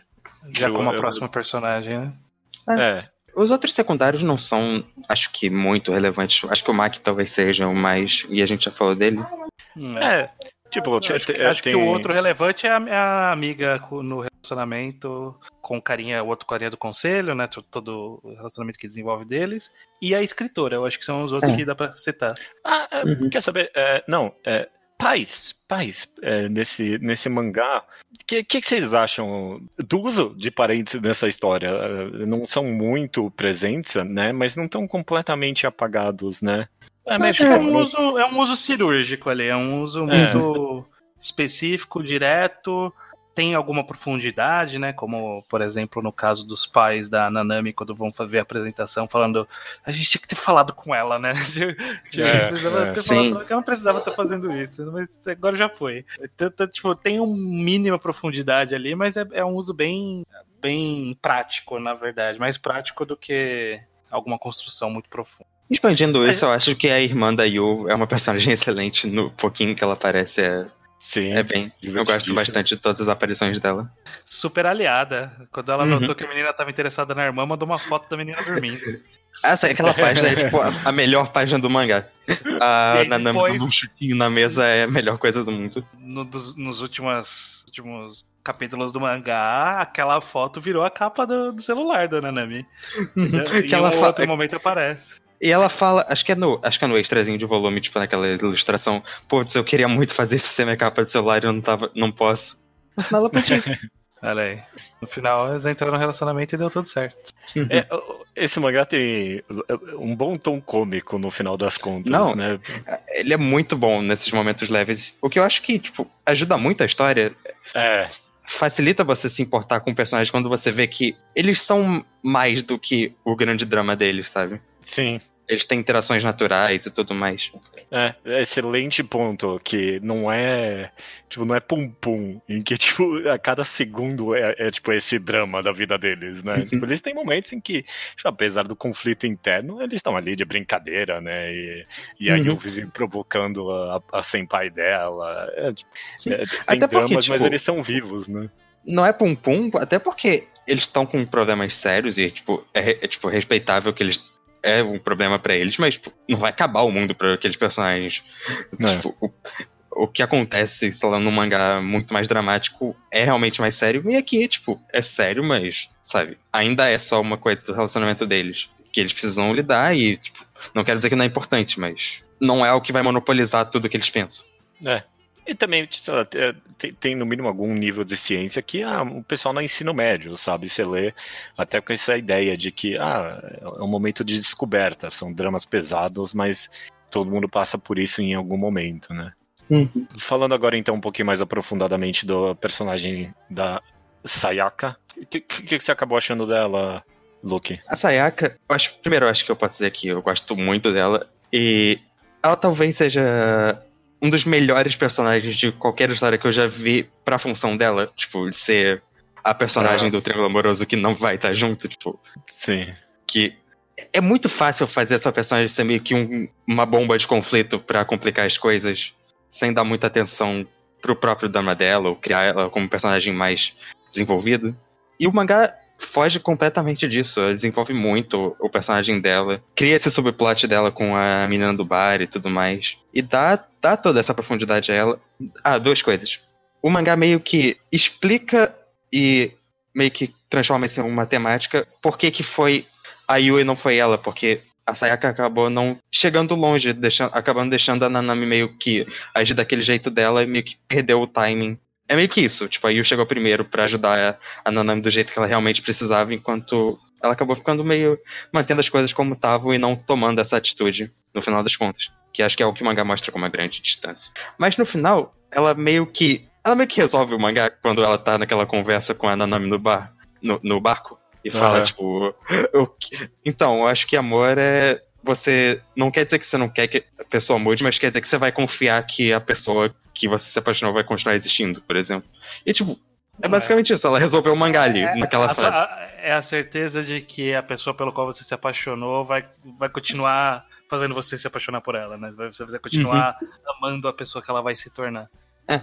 S3: Já como a eu, próxima personagem, né?
S2: É. é. Os outros secundários não são, acho que, muito relevantes. Acho que o Mac talvez seja o mais. E a gente já falou dele.
S1: Hum, é. é. Tipo,
S3: acho, que, acho tem... que o outro relevante é a, é a, amiga no relacionamento com carinha, o outro carinha do conselho, né? Todo o relacionamento que desenvolve deles. E a escritora, eu acho que são os outros é. que dá pra citar.
S1: Ah, uhum. quer saber? É, não, é, pais, pais, é, nesse, nesse mangá. O que, que, vocês acham do uso de parentes nessa história? É, não são muito presentes, né? Mas não estão completamente apagados, né?
S3: É, é, um uso, é um uso cirúrgico ali, é um uso é. muito específico, direto tem alguma profundidade, né? Como, por exemplo, no caso dos pais da Nanami, quando vão fazer a apresentação, falando a gente tinha que ter falado com ela, né? é, precisava é, ter falado que ela não precisava estar fazendo isso, mas agora já foi. Então, então tipo, tem uma mínima profundidade ali, mas é, é um uso bem, bem prático, na verdade. Mais prático do que alguma construção muito profunda.
S2: Expandindo isso, eu acho que a irmã da Yu é uma personagem excelente no pouquinho que ela aparece. É
S1: Sim.
S2: É bem. Eu gosto bastante de todas as aparições dela.
S3: Super aliada. Quando ela uhum. notou que a menina estava interessada na irmã, mandou uma foto da menina dormindo.
S2: Essa, aquela página é tipo a, melhor página do mangá. A Nanami depois... um chiquinho na mesa é a melhor coisa do mundo.
S3: No, dos, nos últimos, últimos capítulos do mangá, aquela foto virou a capa do, do celular da Nanami. Uhum. E, em um outro momento aparece.
S2: E ela fala, acho que é no, acho que é no extrazinho de volume, tipo naquela ilustração, putz, eu queria muito fazer isso ser minha capa de celular e eu não tava, não posso.
S3: No final ela pediu. Olha aí. No final eles entraram no relacionamento e deu tudo certo.
S1: É, esse mangá tem um bom tom cômico no final das contas,
S2: não,
S1: né?
S2: Ele é muito bom nesses momentos leves. O que eu acho que, tipo, ajuda muito a história.
S1: É.
S2: Facilita você se importar com o personagem quando você vê que eles são mais do que o grande drama deles, sabe?
S1: Sim.
S2: Eles têm interações naturais e tudo mais.
S1: É, excelente ponto, que não é, tipo, não é pum-pum, em que, tipo, a cada segundo é, é, tipo, esse drama da vida deles, né? tipo, eles têm momentos em que, tipo, apesar do conflito interno, eles estão ali de brincadeira, né? E, e aí uhum. eu vivo provocando a, a senpai dela. É, tipo, é, tem Até dramas, porque, tipo, mas eles são vivos, né?
S2: Não é pum-pum, até porque eles estão com problemas sérios e, tipo, é, é tipo, respeitável que eles é um problema para eles, mas tipo, não vai acabar o mundo para aqueles personagens. É. Tipo, o, o, que acontece, sei lá, num mangá muito mais dramático é realmente mais sério. E aqui, tipo, é sério, mas, sabe, ainda é só uma coisa do relacionamento deles. Que eles precisam lidar e, tipo, não quero dizer que não é importante, mas não é o que vai monopolizar tudo que eles pensam.
S1: É, e também, lá, tem, tem, no mínimo algum nível de ciência que ah, o pessoal no ensino médio, sabe? Você lê até com essa ideia de que ah, é um momento de descoberta, são dramas pesados, mas todo mundo passa por isso em algum momento, né? Uhum. Falando agora então um pouquinho mais aprofundadamente do personagem da Sayaka, o que, que, que, você acabou achando dela, Luke?
S2: A Sayaka, eu acho, primeiro eu acho que eu posso dizer que eu gosto muito dela e ela talvez seja um dos melhores personagens de qualquer história que eu já vi pra função dela. Tipo, de ser a personagem ah. do Triângulo Amoroso que não vai estar junto, tipo.
S1: Sim.
S2: Que é muito fácil fazer essa personagem ser meio que um, uma bomba de conflito para complicar as coisas, sem dar muita atenção pro próprio drama dela, ou criar ela como personagem mais desenvolvido. E o mangá foge completamente disso. Ela desenvolve muito o personagem dela, cria esse subplot dela com a menina do bar e tudo mais. E dá, dá toda essa profundidade a ela. Ah, duas coisas. O mangá meio que explica e meio que transforma isso em uma temática. Por que, que foi a Yui e não foi ela? Porque a Sayaka acabou não chegando longe, deixando, acabando deixando a Nanami meio que agir daquele jeito dela e meio que perdeu o timing. É meio que isso, tipo, a Yu chegou primeiro para ajudar a Nanami do jeito que ela realmente precisava, enquanto ela acabou ficando meio mantendo as coisas como estavam e não tomando essa atitude no final das contas. Que acho que é o que o mangá mostra com uma grande distância. Mas no final, ela meio que. Ela meio que resolve o mangá quando ela tá naquela conversa com a Nanami no bar. No, no barco. E fala, uhum. tipo. Então, eu acho que amor é. Você. Não quer dizer que você não quer que a pessoa mude, mas quer dizer que você vai confiar que a pessoa que você se apaixonou vai continuar existindo, por exemplo. E, tipo, é basicamente é. isso, ela resolveu o mangá ali, é, naquela
S3: a,
S2: frase.
S3: A, é a certeza de que a pessoa pelo qual você se apaixonou vai, vai continuar fazendo você se apaixonar por ela, né? Você vai continuar uhum. amando a pessoa que ela vai se tornar.
S2: É.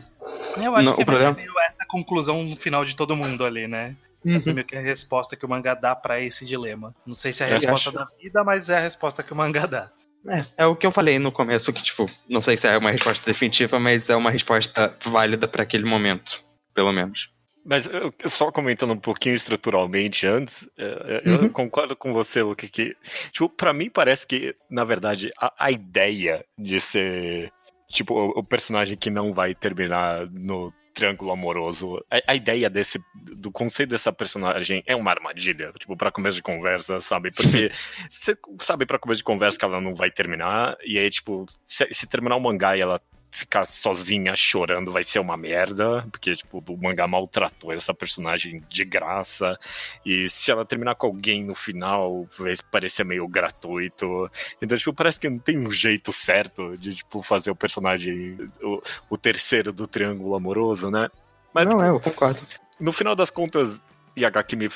S3: Eu acho Não, que é problema... meio essa conclusão final de todo mundo ali, né? Uhum. Essa é meio que a resposta que o mangá dá para esse dilema. Não sei se é a resposta acho... da vida, mas é a resposta que o mangá dá.
S2: É, é o que eu falei no começo, que, tipo, não sei se é uma resposta definitiva, mas é uma resposta válida para aquele momento, pelo menos.
S1: Mas eu, só comentando um pouquinho estruturalmente antes, é, é, eu uhum. concordo com você, Luke, que, tipo, pra mim parece que, na verdade, a, a ideia de ser, tipo, o, o personagem que não vai terminar no triângulo amoroso. A, a, ideia desse, do conceito dessa personagem é uma armadilha, tipo, pra começo de conversa, sabe? Porque você sabe pra começo de conversa que ela não vai terminar, e aí, tipo, se, se terminar o mangá e ela ficar sozinha chorando vai ser uma merda, porque, tipo, o mangá maltratou essa personagem de graça, e se ela terminar com alguém no final, vai parecer meio gratuito. Então, tipo, parece que não tem um jeito certo de, tipo, fazer o personagem, o, o terceiro do triângulo amoroso, né?
S2: Mas, não, é, eu concordo.
S1: No final das contas, Yagakimi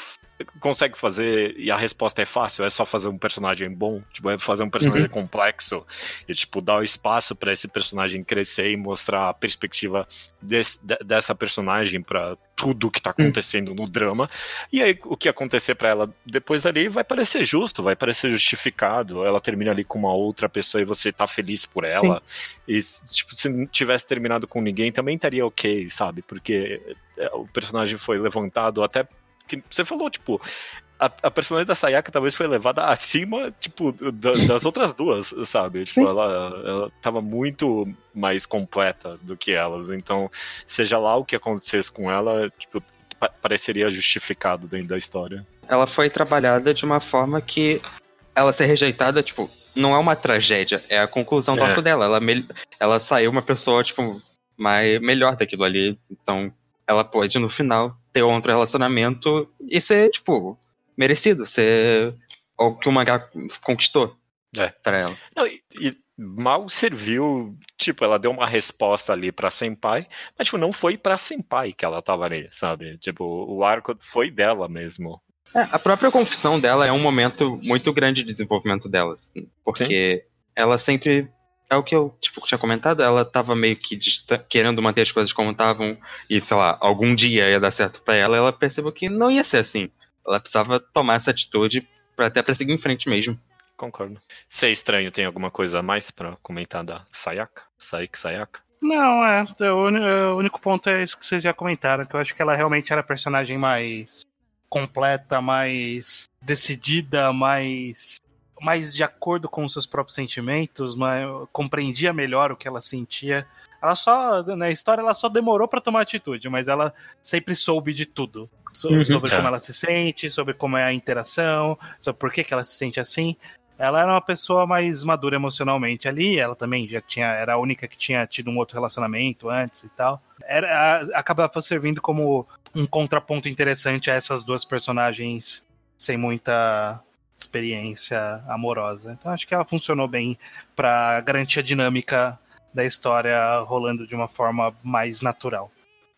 S1: consegue fazer e a resposta é fácil, é só fazer um personagem bom, tipo, é fazer um personagem uhum. complexo e tipo dar o espaço para esse personagem crescer e mostrar a perspectiva desse, dessa personagem para tudo que tá uhum. acontecendo uhum. no drama. E aí o que acontecer para ela depois ali vai parecer justo, vai parecer justificado. Ela termina ali com uma outra pessoa e você tá feliz por ela. Sim. E tipo, se não tivesse terminado com ninguém também estaria OK, sabe? Porque é, o personagem foi levantado até que você falou, tipo, a, a, personagem da Sayaka talvez foi levada acima, tipo, da, das outras duas, sabe? Tipo, ela, ela tava muito mais completa do que elas. Então, seja lá o que acontecesse com ela, tipo, pareceria justificado dentro da história.
S2: Ela foi trabalhada de uma forma que ela ser rejeitada, tipo, não é uma tragédia, é a conclusão do é. arco dela. Ela, ela saiu uma pessoa, tipo, mais, melhor daquilo ali. Então, ela pode, no final, ter outro relacionamento e ser, tipo, merecido, ser o que o mangá conquistou
S1: é.
S2: pra ela.
S1: Não, e, e, mal serviu, tipo, ela deu uma resposta ali pra Senpai, mas, tipo, não foi pra Senpai que ela tava ali, sabe? Tipo, o arco foi dela mesmo.
S2: É, a própria confissão dela é um momento muito grande de desenvolvimento delas, porque Sim. ela sempre é o que eu tipo, tinha comentado, ela tava meio que querendo manter as coisas como estavam e, sei lá, algum dia ia dar certo para ela, ela percebeu que não ia ser assim. Ela precisava tomar essa atitude para até pra seguir em frente mesmo.
S1: Concordo. Ser estranho, tem alguma coisa a mais para comentar da Sayaka? Saik Sayaka?
S3: Não, é. O único ponto é isso que vocês já comentaram, que eu acho que ela realmente era a personagem mais completa, mais decidida, mais mais de acordo com os seus próprios sentimentos, mas compreendia melhor o que ela sentia. Ela só, na história, ela só demorou para tomar atitude, mas ela sempre soube de tudo. Sobre, uhum, sobre como ela se sente, sobre como é a interação, sobre por que, que ela se sente assim. Ela era uma pessoa mais madura emocionalmente ali, ela também já tinha, era a única que tinha tido um outro relacionamento antes e tal. Era, acabava servindo como um contraponto interessante a essas duas personagens sem muita experiência amorosa. Então acho que ela funcionou bem para garantir a dinâmica da história rolando de uma forma mais natural.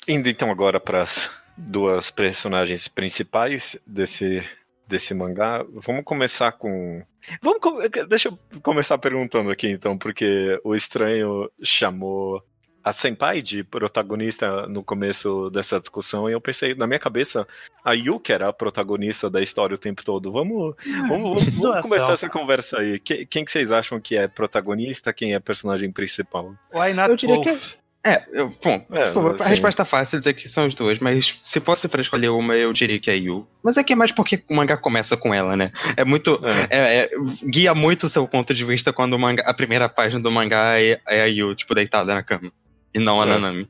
S1: Indo então agora para as duas personagens principais desse desse mangá, vamos começar com vamos deixa eu começar perguntando aqui então, porque o estranho chamou a Senpai de protagonista no começo dessa discussão e eu pensei, na minha cabeça, a Yuki era a protagonista da história o tempo todo. Vamos, ah, vamos, vamos começar essa conversa aí. Quem, quem que vocês acham que é protagonista, quem é personagem principal?
S3: Why not eu diria both?
S2: que é, eu, bom, é, tipo, a resposta fácil é dizer que são as duas, mas se fosse para escolher uma, eu diria que é a Yu. Mas é que é mais porque o mangá começa com ela, né? É muito. É. É, é, guia muito o seu ponto de vista quando mangá, a primeira página do mangá é, é a Yu, tipo, deitada na cama. E não a é. Nanami.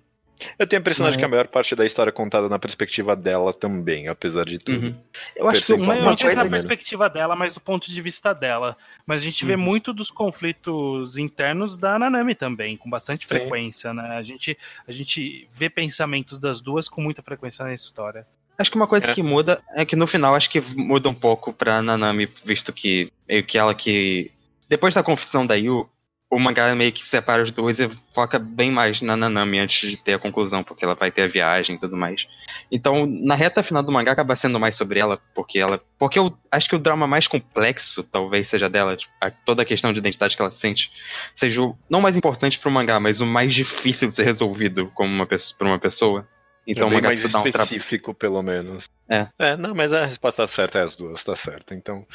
S1: Eu tenho a impressão de que a maior parte da história é contada na perspectiva dela também, apesar de tudo. Uhum.
S3: Eu acho que não é na perspectiva dela, mas do ponto de vista dela. Mas a gente uhum. vê muito dos conflitos internos da Nanami também, com bastante Sim. frequência, né? A gente, a gente vê pensamentos das duas com muita frequência na história.
S2: Acho que uma coisa é. que muda é que no final acho que muda um pouco pra Nanami, visto que meio que ela que. Depois da confissão da Yu, o mangá meio que separa os dois e foca bem mais na Nanami antes de ter a conclusão, porque ela vai ter a viagem e tudo mais. Então, na reta final do mangá acaba sendo mais sobre ela, porque ela. Porque eu acho que o drama mais complexo, talvez seja dela, toda a questão de identidade que ela sente, seja o não mais importante pro mangá, mas o mais difícil de ser resolvido como uma, pra uma pessoa.
S1: Então, é bem mais específico, um pelo menos. É. é. Não, mas a resposta certa é as duas, tá certo. Então,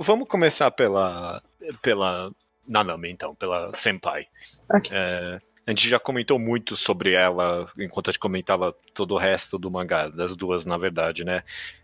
S1: vamos começar pela, pela Nanami, então, pela Senpai. Okay. É, a gente já comentou muito sobre ela enquanto a gente comentava todo o resto do mangá, das duas, na verdade, né?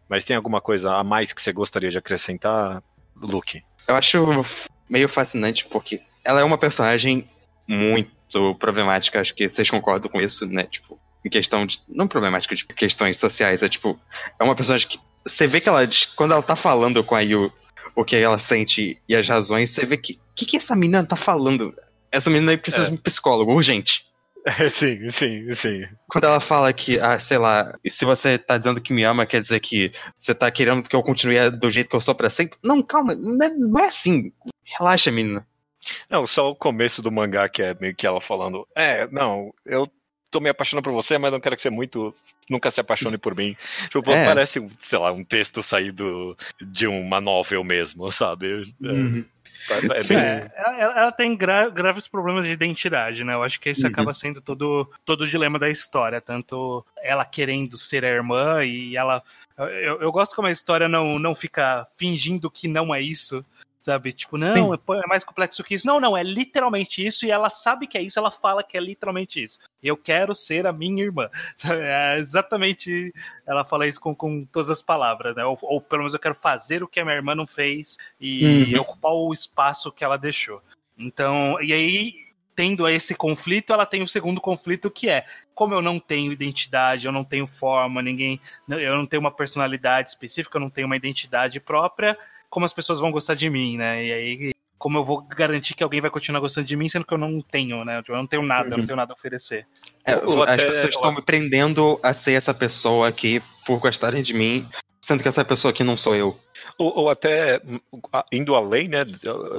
S1: Mas tem alguma coisa a mais que você gostaria de acrescentar, Luke?
S2: Eu acho meio fascinante porque ela é uma personagem muito problemática, acho que vocês concordam com isso, né? Tipo, em questão de. Não problemática, de questões sociais, é tipo. É uma personagem que. Você vê que ela. Quando ela tá falando com a Yu o que ela sente e as razões, você vê que. O que, que essa menina tá falando? Essa menina aí precisa é. de um psicólogo, urgente.
S1: É, sim, sim, sim.
S2: Quando ela fala que, ah, sei lá, se você tá dizendo que me ama, quer dizer que você tá querendo que eu continue do jeito que eu sou pra sempre? Não, calma, não é, não é assim. Relaxa, menina.
S1: Não, só o começo do mangá que é meio que ela falando, é, não, eu tô me apaixonando por você, mas não quero que você muito nunca se apaixone por mim. Tipo, é. parece, sei lá, um texto saído de uma novel mesmo, sabe?
S3: É, uhum. É, bem... é, ela, ela, tem gra graves problemas de identidade, né? Eu acho que esse uhum. acaba sendo todo, todo o dilema da história. Tanto ela querendo ser a irmã e ela. Eu, eu gosto como a história não, não fica fingindo que não é isso sabe? Tipo, não, é, é, mais complexo que isso. Não, não, é literalmente isso e ela sabe que é isso, ela fala que é literalmente isso. Eu quero ser a minha irmã. É exatamente, ela fala isso com, com todas as palavras, né? Ou, ou pelo menos eu quero fazer o que a minha irmã não fez e uhum. ocupar o espaço que ela deixou. Então, e aí tendo esse conflito, ela tem o segundo conflito que é como eu não tenho identidade, eu não tenho forma, ninguém, eu não tenho uma personalidade específica, eu não tenho uma identidade própria, como as pessoas vão gostar de mim, né? E aí, como eu vou garantir que alguém vai continuar gostando de mim, sendo que eu não tenho, né? Eu não tenho nada, uhum. eu não uhum. tenho nada a oferecer.
S2: É, as pessoas estão me prendendo a ser essa pessoa aqui por gostarem de mim, sendo que essa pessoa aqui não sou eu.
S1: Ou, ou, até indo além, né?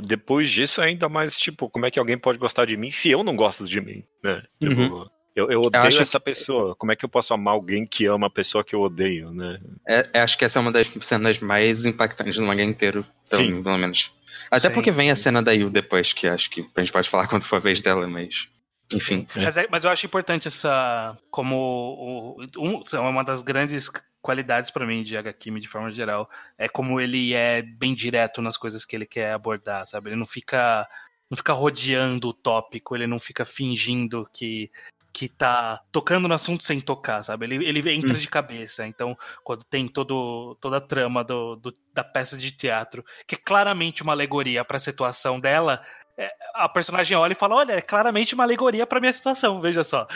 S1: Depois disso, ainda mais, tipo, como é que alguém pode gostar de mim se eu não gosto de mim, né? Tipo, uhum. Eu, eu odeio eu essa pessoa. Como é que eu posso amar alguém que ama a pessoa que eu odeio, né?
S2: É, é acho que essa é uma das cenas mais impactantes do mangá inteiro, pelo, Sim. pelo menos. Até Sim. porque vem a cena da Yu depois, que acho que a gente pode falar quando for a vez dela, mas. Enfim.
S3: É. Mas, é, mas, eu acho importante essa. Como. Um, uma das grandes qualidades para mim de Hakimi de forma geral é como ele é bem direto nas coisas que ele quer abordar, sabe? Ele não fica não fica rodeando o tópico, ele não fica fingindo que que tá tocando no assunto sem tocar, sabe? Ele, ele entra hum. de cabeça. Então, quando tem todo, toda a trama do, do, da peça de teatro, que é claramente uma alegoria para a situação dela, é, a personagem olha e fala: Olha, é claramente uma alegoria para minha situação, veja só.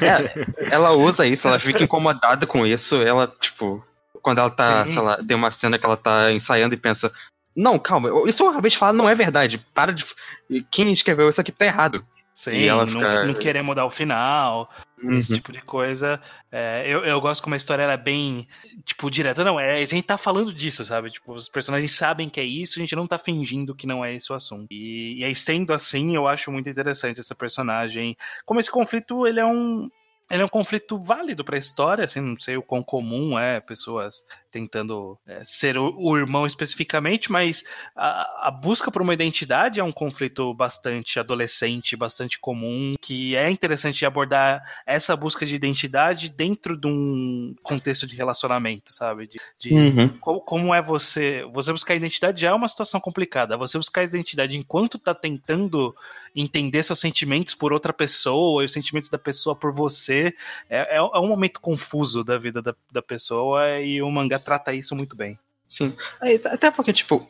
S2: É, ela usa isso, ela fica incomodada com isso. Ela, tipo, quando ela tá, Sim. sei lá, tem uma cena que ela tá ensaiando e pensa: Não, calma, isso eu acabei de falar não é verdade. Para de. Quem escreveu isso aqui tá errado.
S3: Sim, e ela fica... não, não querer mudar o final, uhum. esse tipo de coisa. É, eu, eu gosto como a história é bem, tipo, direta. Não, é, a gente tá falando disso, sabe? Tipo, os personagens sabem que é isso, a gente não tá fingindo que não é esse o assunto. E, e aí, sendo assim, eu acho muito interessante essa personagem. Como esse conflito, ele é um ele é um conflito válido para a história, assim, não sei o quão comum é pessoas tentando é, ser o, o, irmão especificamente, mas a, a, busca por uma identidade é um conflito bastante adolescente, bastante comum, que é interessante abordar essa busca de identidade dentro de um contexto de relacionamento, sabe? De, de uhum. como, como, é você. Você buscar identidade já é uma situação complicada. Você buscar identidade enquanto tá tentando entender seus sentimentos por outra pessoa e os sentimentos da pessoa por você é, é, é um momento confuso da vida da, da pessoa e o mangá trata isso muito bem.
S2: Sim. Até porque, tipo,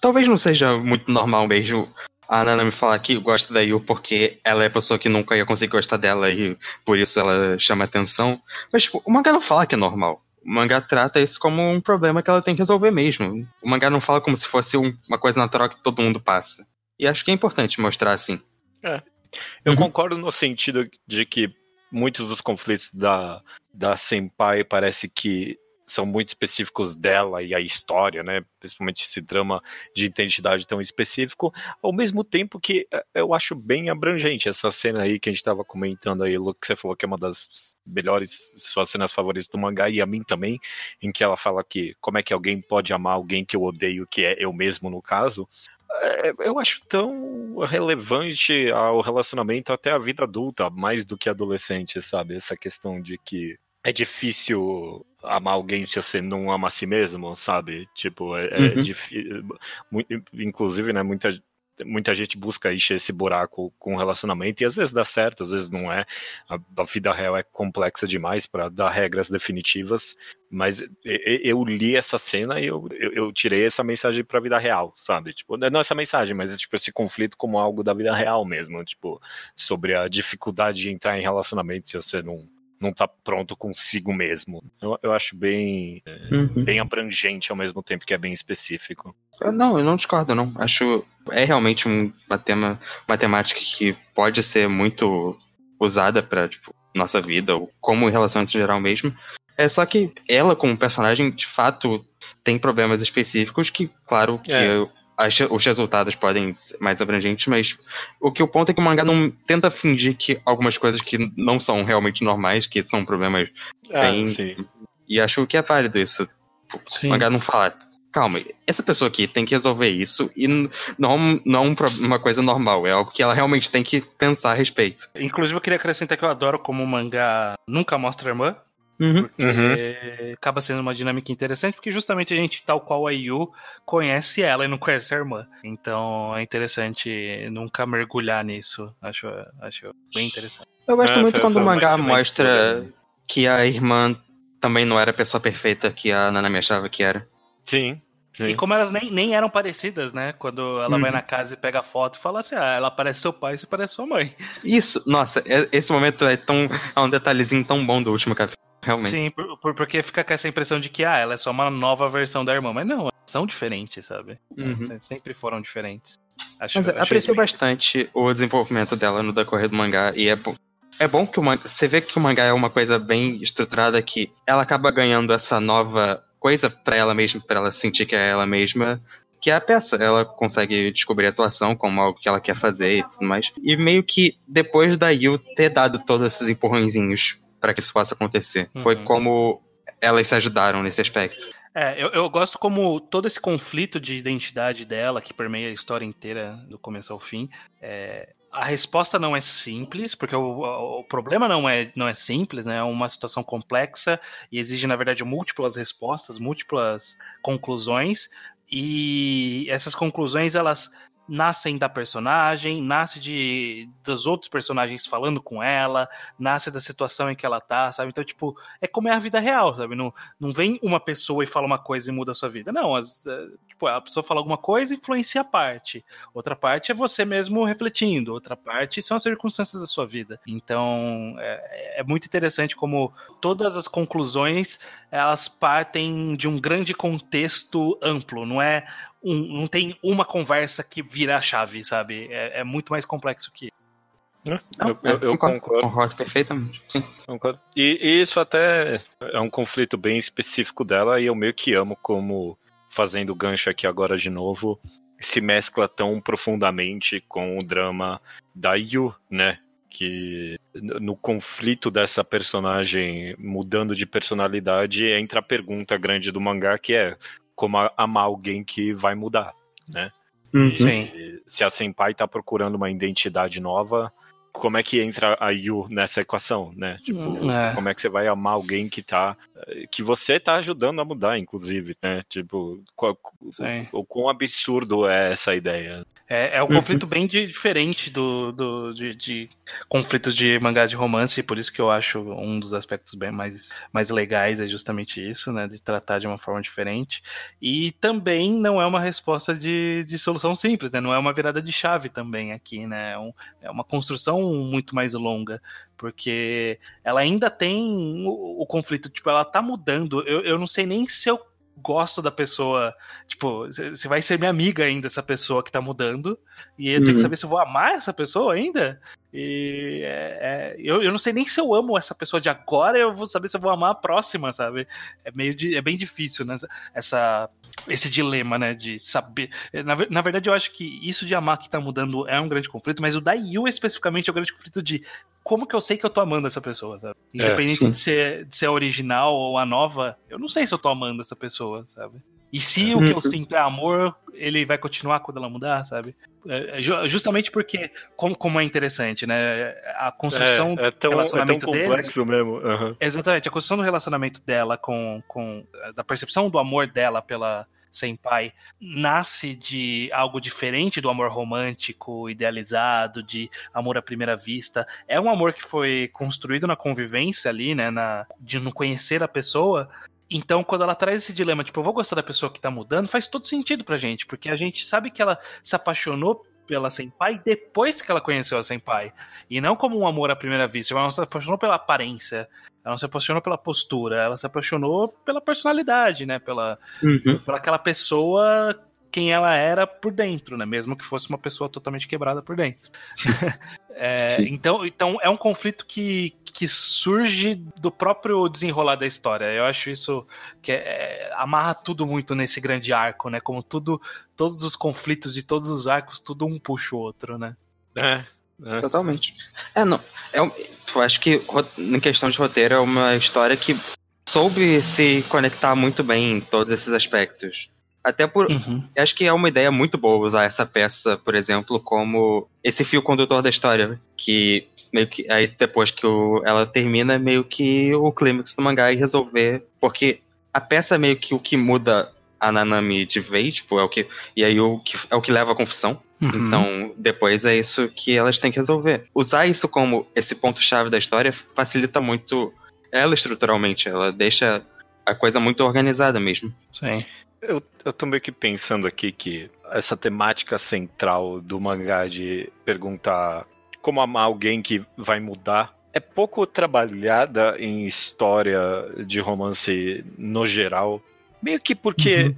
S2: talvez não seja muito normal mesmo a Nana me falar que gosta da Yu porque ela é a pessoa que nunca ia conseguir gostar dela e por isso ela chama atenção. Mas, tipo, o mangá não fala que é normal. O mangá trata isso como um problema que ela tem que resolver mesmo. O mangá não fala como se fosse uma coisa natural que todo mundo passa. E acho que é importante mostrar assim.
S1: É. Eu uhum. concordo no sentido de que muitos dos conflitos da, da Senpai parece que são muito específicos dela e a história, né? Principalmente esse drama de identidade tão específico, ao mesmo tempo que eh, eu acho bem abrangente essa cena aí que a gente estava comentando aí, Lu, que você falou que é uma das melhores suas cenas favoritas do mangá e a mim também, em que ela fala que como é que alguém pode amar alguém que eu odeio, que é eu mesmo no caso. É, eu acho tão relevante ao relacionamento até a vida adulta, mais do que adolescente, sabe? Essa questão de que é difícil amar alguém se você não ama a si mesmo, sabe? Tipo, é, é uhum. difícil. Inclusive, né, muita, muita gente busca encher esse buraco com relacionamento e às vezes dá certo, às vezes não é. A, a vida real é complexa demais para dar regras definitivas, mas eu li essa cena e eu, eu, eu tirei essa mensagem para a vida real, sabe? Tipo, não essa mensagem, mas tipo esse conflito como algo da vida real mesmo, tipo, sobre a dificuldade de entrar em relacionamento se você não não tá pronto consigo mesmo. Eu, eu acho bem, é, uhum. bem abrangente ao mesmo tempo que é bem específico.
S2: Não, eu não discordo, não. Acho é realmente um, uma, tema, uma temática que pode ser muito usada para tipo, nossa vida, ou como relacionamento em geral mesmo. É só que ela, como personagem, de fato, tem problemas específicos que, claro, que é as, os resultados podem ser mais abrangentes, mas o que o ponto é que o mangá não tenta fingir que algumas coisas que não são realmente normais, que são problemas ah, bem. Sim. E acho que é válido isso. Sim. O mangá não fala, calma, essa pessoa aqui tem que resolver isso e não, não uma coisa normal, é algo que ela realmente tem que pensar a respeito.
S3: Inclusive, eu queria acrescentar que eu adoro como o mangá nunca mostra a irmã.
S2: Uhum.
S3: Porque uhum. acaba sendo uma dinâmica interessante, porque justamente a gente, tal qual a Yu, conhece ela e não conhece a irmã. Então é interessante nunca mergulhar nisso. Acho, acho bem interessante.
S2: Eu gosto é, muito quando o mangá mostra que a irmã também não era a pessoa perfeita que a Nanami achava que era.
S1: Sim. Sim.
S3: E como elas nem, nem eram parecidas, né? Quando ela vai uhum. na casa e pega a foto e fala assim: ah, ela parece seu pai e você parece sua mãe.
S2: Isso, nossa, é, esse momento é tão. É um detalhezinho tão bom do último capítulo. Realmente.
S3: Sim, por, por, porque fica com essa impressão de que ah, ela é só uma nova versão da irmã. Mas não, são diferentes, sabe? Uhum. Sempre foram diferentes.
S2: Acho, Mas aprecio bastante o desenvolvimento dela no decorrer do mangá. E é, bom, é bom que o mangá, você vê que o mangá é uma coisa bem estruturada que ela acaba ganhando essa nova coisa para ela mesma, para ela sentir que é ela mesma, que é a peça. Ela consegue descobrir a atuação como algo que ela quer fazer e tudo mais. E meio que depois da Yu ter dado todos esses empurrõezinhos para que isso possa acontecer. Uhum. Foi como elas se ajudaram nesse aspecto.
S3: É, eu, eu, gosto como todo esse conflito de identidade dela, que permeia a história inteira, do começo ao fim, é, a resposta não é simples, porque o, o, problema não é, não é simples, né? É uma situação complexa e exige, na verdade, múltiplas respostas, múltiplas conclusões, e essas conclusões, elas nascem da personagem, nasce de dos outros personagens falando com ela, nasce da situação em que ela tá, sabe? Então, tipo, é como é a vida real, sabe? Não, não vem uma pessoa e fala uma coisa e muda a sua vida. Não, as, é, tipo, a pessoa fala alguma coisa e influencia a parte. Outra parte é você mesmo refletindo, outra parte são as circunstâncias da sua vida. Então, é, é muito interessante como todas as conclusões elas partem de um grande contexto amplo, não é um, não tem uma conversa que vira a chave, sabe? É, é muito mais complexo que
S1: é, eu, eu, eu concordo.
S2: Concordo perfeitamente. Sim.
S1: Concordo. E, e, isso até é um conflito bem específico dela e eu meio que amo como, fazendo gancho aqui agora de novo, se mescla tão profundamente com o drama da Yu, né? que no conflito dessa personagem mudando de personalidade entra a pergunta grande do mangá que é como amar alguém que vai mudar, né?
S3: Uhum. E,
S1: se a Senpai tá procurando uma identidade nova, como é que entra a Yu nessa equação, né? Tipo, hum, é. como é que você vai amar alguém que tá. que você tá ajudando a mudar, inclusive, né? Tipo, o, quão absurdo é essa ideia.
S3: É, é um uhum. conflito bem de, diferente do, do de, de, conflitos de mangás de romance, por isso que eu acho um dos aspectos bem mais, mais legais é justamente isso, né? De tratar de uma forma diferente. E também não é uma resposta de, de solução simples, né? Não é uma virada de chave também aqui, né? É, um, é uma construção muito mais longa, porque ela ainda tem o, o conflito, tipo, ela tá mudando. Eu, eu não sei nem se eu gosto da pessoa, tipo, você vai ser minha amiga ainda, essa pessoa que tá mudando, e eu uhum. tenho que uhum. saber se eu vou amar essa pessoa ainda. E é, é, eu, eu não sei nem se eu amo essa pessoa de agora, eu vou saber se eu vou amar a próxima, sabe? É meio de, é bem difícil, né? Essa, esse dilema, né? De saber. Na, na verdade, eu acho que isso de amar que tá mudando é um grande conflito, mas o da Yu especificamente é o grande conflito de como que eu sei que eu tô amando essa pessoa, sabe? É, Independente é, de, ser, de ser a original ou a nova, eu não sei se eu tô amando essa pessoa, sabe? E se o que eu uhum. sinto é amor, ele vai continuar quando ela mudar, sabe? É, é justamente porque, como, como é interessante, né? A construção
S1: é, é tão, do relacionamento é tão complexo deles, mesmo. Uhum.
S3: Exatamente, a construção do relacionamento dela com, com. da percepção do amor dela pela Senpai nasce de algo diferente do amor romântico, idealizado, de amor à primeira vista. É um amor que foi construído na convivência ali, né? Na, de não conhecer a pessoa, então, quando ela traz esse dilema, tipo, eu vou gostar da pessoa que tá mudando, faz todo sentido pra gente, porque a gente sabe que ela se apaixonou pela Senpai depois que ela conheceu a Senpai. E não como um amor à primeira vista. Ela não se apaixonou pela aparência, ela não se apaixonou pela postura, ela se apaixonou pela personalidade, né? Pela, uhum. pela aquela pessoa quem ela era por dentro, né? Mesmo que fosse uma pessoa totalmente quebrada por dentro. é, então, então é um conflito que, que surge do próprio desenrolar da história. Eu acho isso que é, amarra tudo muito nesse grande arco, né? Como tudo, todos os conflitos de todos os arcos, tudo um puxa o outro, né?
S1: É, é.
S2: Totalmente. É, não. É, eu acho que, em questão de roteiro, é uma história que soube se conectar muito bem em todos esses aspectos. Até por. Uhum. Acho que é uma ideia muito boa usar essa peça, por exemplo, como esse fio condutor da história. Que meio que. Aí depois que o, ela termina, meio que o clímax do mangá e resolver. Porque a peça é meio que o que muda a Nanami de vez, tipo, é o que. E aí o que, é o que leva à confusão. Uhum. Então, depois é isso que elas têm que resolver. Usar isso como esse ponto-chave da história facilita muito ela estruturalmente. Ela deixa a coisa muito organizada mesmo.
S3: Sim.
S1: Eu, eu tô meio que pensando aqui que essa temática central do mangá de perguntar como amar alguém que vai mudar é pouco trabalhada em história de romance no geral. Meio que porque. Uhum.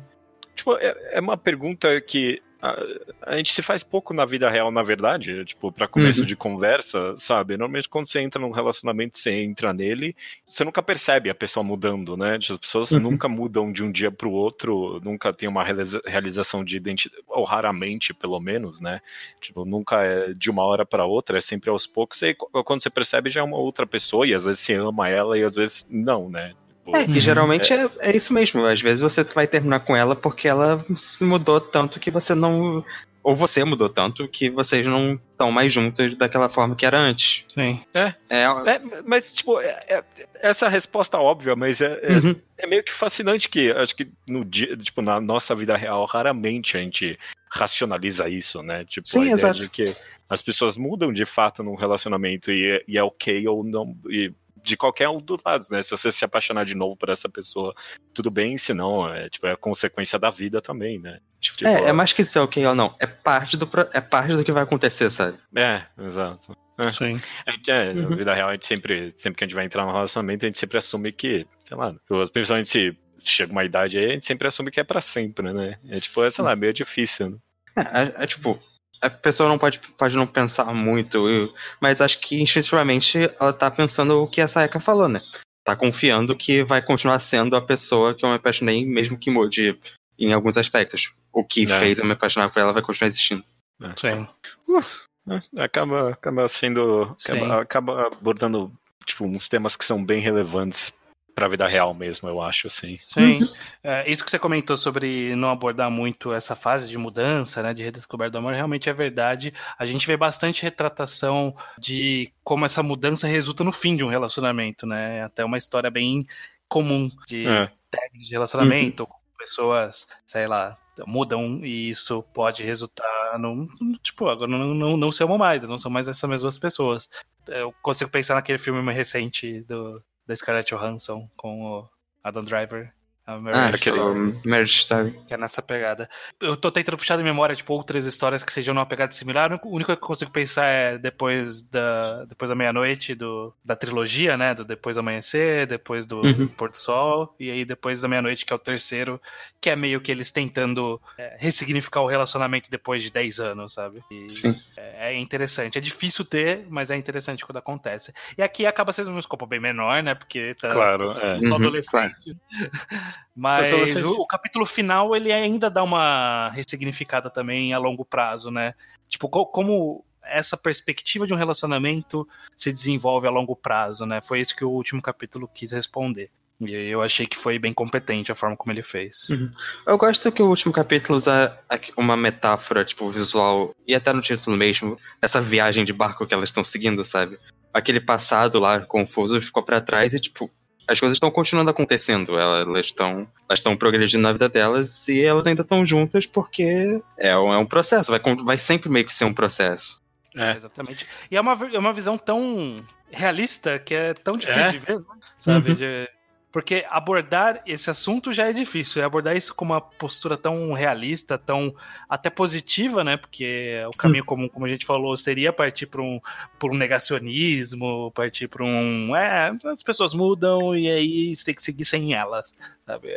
S1: Tipo, é, é uma pergunta que a, a, gente se faz pouco na vida real, na verdade, tipo, para começo uhum. de conversa, sabe? Normalmente quando você entra num relacionamento, você entra nele, você nunca percebe a pessoa mudando, né? As pessoas uhum. nunca mudam de um dia para o outro, nunca tem uma realização de identidade, ou raramente, pelo menos, né? Tipo, nunca é de uma hora para outra, é sempre aos poucos, e quando você percebe já é uma outra pessoa, e às vezes você ama ela e às vezes não, né?
S2: Tipo, é, que geralmente é. É, é. isso mesmo. Às vezes você vai terminar com ela porque ela mudou tanto que você não. Ou você mudou tanto que vocês não estão mais juntos daquela forma que era antes.
S3: Sim.
S1: É. é, é mas, tipo, é, é, essa resposta óbvia, mas é, uhum. é, meio que fascinante que acho que no dia, tipo, na nossa vida real, raramente a gente racionaliza isso, né? Tipo,
S2: Sim, a ideia exato. de
S1: que as pessoas mudam de fato num relacionamento e, e é ok ou não. E de qualquer um dos lados, né? Se você se apaixonar de novo por essa pessoa, tudo bem, se não, é, tipo, é consequência da vida também, né? Tipo,
S2: é, é mais que dizer ok ou não, é parte do, é parte do que vai acontecer, sabe?
S1: É, exato. É. Sim. É, é uhum. Na vida real, a gente sempre, sempre que a gente vai entrar no relacionamento, a gente sempre assume que, sei lá, principalmente se chega uma idade aí, a gente sempre assume que é pra sempre, né? É tipo, é, sei lá, meio difícil, né?
S2: É, é, é tipo, a pessoa não pode, pode não pensar muito, mas acho que instintivamente ela tá pensando o que a Sayaka falou, né? Tá confiando que vai continuar sendo a pessoa que eu me apaixonei, mesmo que mude em alguns aspectos. O que é. fez eu me apaixonar por ela vai continuar existindo.
S3: É. Sim.
S1: Uh, acaba, acaba sendo. Acaba, acaba, abordando tipo, uns temas que são bem relevantes para a vida real mesmo, eu acho, assim.
S3: Sim. Uhum. É, isso que você comentou sobre não abordar muito essa fase de mudança, né, de redescoberta do amor, realmente é verdade. A gente vê bastante retratação de como essa mudança resulta no fim de um relacionamento, né? Até uma história bem comum de é. de relacionamento, uhum. pessoas, sei lá, mudam e isso pode resultar no. Tipo, agora não, não, não se amam mais, não são mais essas mesmas pessoas. Eu consigo pensar naquele filme recente do, da Scarlett Johansson com o Adam Driver.
S2: A Marriage ah, aquele Story, Marriage Story.
S3: Que é nessa pegada. Eu tô tentando puxar da memória, tipo, outras histórias que sejam numa pegada similar. O único que eu consigo pensar é depois da, depois da meia-noite do, da trilogia, né? Do Depois do Amanhecer, depois do uhum. Pôr do Sol, e aí depois da meia-noite, que é o terceiro, que é meio que eles tentando é, ressignificar o relacionamento depois de 10 anos, sabe? E Sim. É, é interessante. É difícil ter, mas é interessante quando acontece. E aqui acaba sendo um escopo bem menor, né? Porque tá,
S1: claro, é.
S3: só uhum, adolescentes. Claro. Mas o, o, capítulo final ele ainda dá uma ressignificada também a longo prazo, né? Tipo, co como essa perspectiva de um relacionamento se desenvolve a longo prazo, né? Foi isso que o último capítulo quis responder. E eu achei que foi bem competente a forma como ele fez.
S2: Uhum. Eu gosto que o último capítulo usa uma metáfora, tipo, visual, e até no título mesmo, essa viagem de barco que elas estão seguindo, sabe? Aquele passado lá confuso ficou para trás e, tipo, as coisas estão continuando acontecendo. Elas estão elas estão progredindo na vida delas e elas ainda estão juntas porque é um, é um processo. Vai, vai sempre meio que ser um processo.
S3: É. Exatamente. E é uma, é uma visão tão realista que é tão difícil é. de ver, sabe? Uhum. De, porque abordar esse assunto já é difícil, e abordar isso com uma postura tão realista, tão até positiva, né? Porque o caminho comum, como a gente falou, seria partir para um, por um negacionismo, partir para um. É, as pessoas mudam e aí você tem que seguir sem elas, sabe?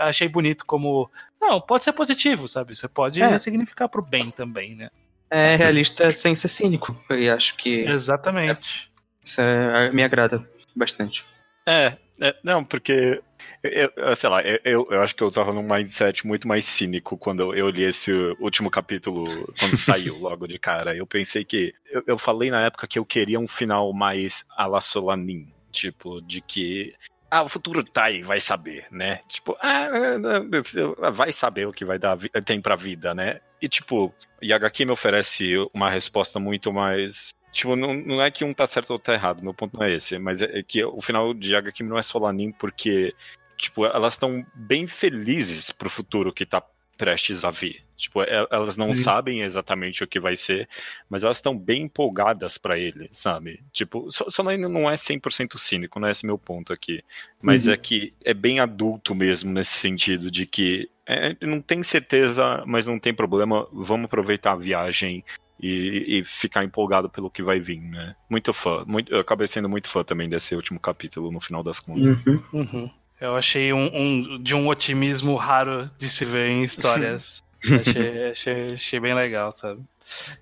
S3: Achei bonito como. Não, pode ser positivo, sabe? Você pode é. significar para o bem também, né?
S2: É realista sem ser cínico, e acho que.
S3: Exatamente.
S2: Isso é, me agrada bastante.
S1: É, é, não, porque, eu, eu, sei lá, eu, eu acho que eu tava num mindset muito mais cínico quando eu li esse último capítulo, quando saiu logo de cara. Eu pensei que. Eu, eu falei na época que eu queria um final mais a la Solanin, tipo, de que ah, o futuro tá aí, vai saber, né? Tipo, ah, vai saber o que vai dar tem pra vida, né? E tipo, Yagaki me oferece uma resposta muito mais Tipo, não, não é que um tá certo ou tá errado, meu ponto não é esse, mas é, é que o final de HQ não é Solanin porque, tipo, elas estão bem felizes pro futuro que tá prestes a vir. Tipo, elas não uhum. sabem exatamente o que vai ser, mas elas estão bem empolgadas para ele, sabe? Tipo, Solanin não é 100% cínico, não é esse meu ponto aqui. Mas uhum. é que é bem adulto mesmo nesse sentido de que é, não tem certeza, mas não tem problema, vamos aproveitar a viagem e, e, ficar empolgado pelo que vai vir, né? Muito fã. Muito, eu acabei sendo muito fã também desse último capítulo, no final das contas.
S3: Uhum. Uhum. Eu achei um, um, de um otimismo raro de se ver em histórias. achei, achei, achei bem legal, sabe?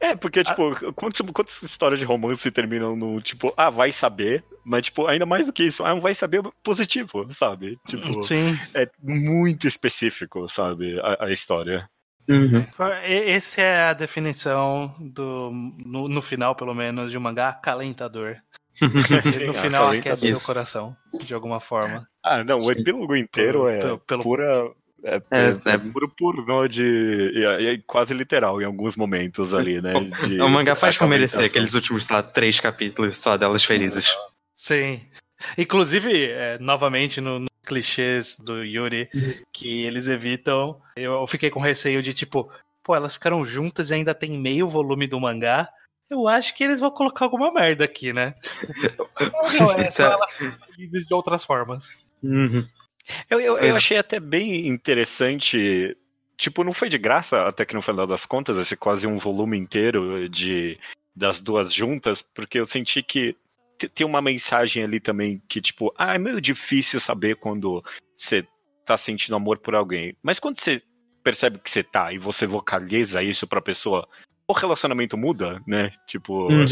S1: É, porque, tipo, ah. quantas, quantas histórias de romance terminam no, tipo, ah, vai saber, mas, tipo, ainda mais do que isso, ah, vai saber positivo, sabe? Tipo,
S3: Sim.
S1: é muito específico, sabe, a, a história.
S3: Uhum. Essa é a definição do, no, no, final, pelo menos, de um mangá acalentador. Sim, no final aquece seu coração, de alguma forma.
S1: Ah, não, o epílogo inteiro é pelo, pelo... pura. É, é, é, puro pornô de. E, é, quase literal em alguns momentos ali, né?
S2: De, o mangá faz como merecer aqueles últimos tá, três capítulos só delas felizes.
S3: Sim. Inclusive, é, novamente, no, clichês do Yuri que eles evitam. Eu fiquei com receio de tipo, pô, elas ficaram juntas e ainda tem meio volume do mangá. Eu acho que eles vão colocar alguma merda aqui, né? não, é só elas felizes de outras formas.
S1: Uhum. Eu, eu, eu achei até bem interessante. Tipo, não foi de graça, até que no final das contas, esse quase um volume inteiro de das duas juntas, porque eu senti que tem uma mensagem ali também que, tipo, ah, é meio difícil saber quando você tá sentindo amor por alguém. Mas quando você percebe que você tá e você vocaliza isso pra pessoa, o relacionamento muda, né? Tipo, uhum.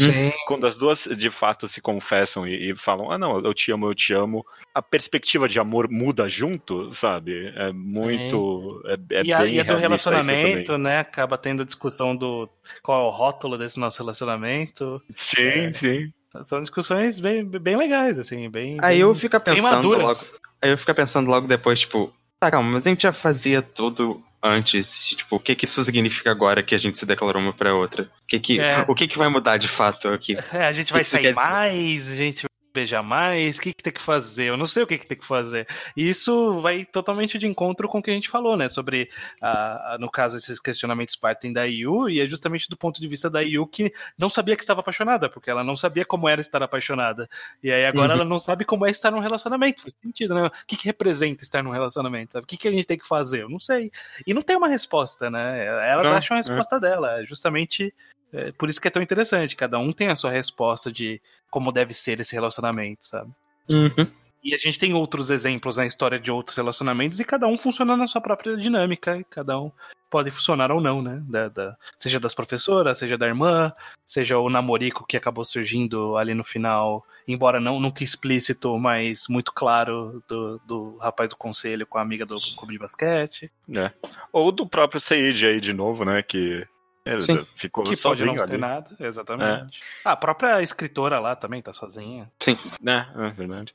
S1: quando as duas de fato se confessam e, e, falam, ah, não, eu te amo, eu te amo, a perspectiva de amor muda junto, sabe? É muito. É, é
S3: e, a, e a do relacionamento, né? Acaba tendo a discussão do qual é o rótulo desse nosso relacionamento.
S1: Sim, é, sim.
S3: São discussões bem, bem legais, assim, bem.
S2: Aí eu fico pensando logo. Aí eu fico pensando logo depois, tipo, tá, calma, mas a gente já fazia tudo antes, tipo, o que que isso significa agora que a gente se declarou uma pra outra? O que que, é. o que, que vai mudar de fato aqui?
S3: É, a gente vai sair mais, a gente beijar mais, o que, que tem que fazer? Eu não sei o que, que tem que fazer. E isso vai totalmente de encontro com o que a gente falou, né? Sobre, uh, no caso, esses questionamentos partem da Yu, e é justamente do ponto de vista da Yu que não sabia que estava apaixonada, porque ela não sabia como era estar apaixonada. E aí agora uhum. ela não sabe como é estar num relacionamento. Faz sentido, né? O que, que representa estar num relacionamento? Sabe? O que, que a gente tem que fazer? Eu não sei. E não tem uma resposta, né? Elas não, acham a é. resposta é. dela. Justamente é, por isso que é tão interessante. Cada um tem a sua resposta de como deve ser esse relacionamento, sabe?
S2: Uhum.
S3: E a gente tem outros exemplos na história de outros relacionamentos e cada um funciona na sua própria dinâmica. E cada um pode funcionar ou não, né? Da, da, seja das professoras, seja da irmã, seja o namorico que acabou surgindo ali no final, embora não nunca explícito, mas muito claro do, do rapaz do conselho com a amiga do clube de basquete.
S1: É. Ou do próprio Seiji aí de novo, né? Que
S3: ele Sim. ficou que pode não ter nada, exatamente. É. Ah, a própria escritora lá também tá sozinha.
S2: Sim.
S1: É, é verdade.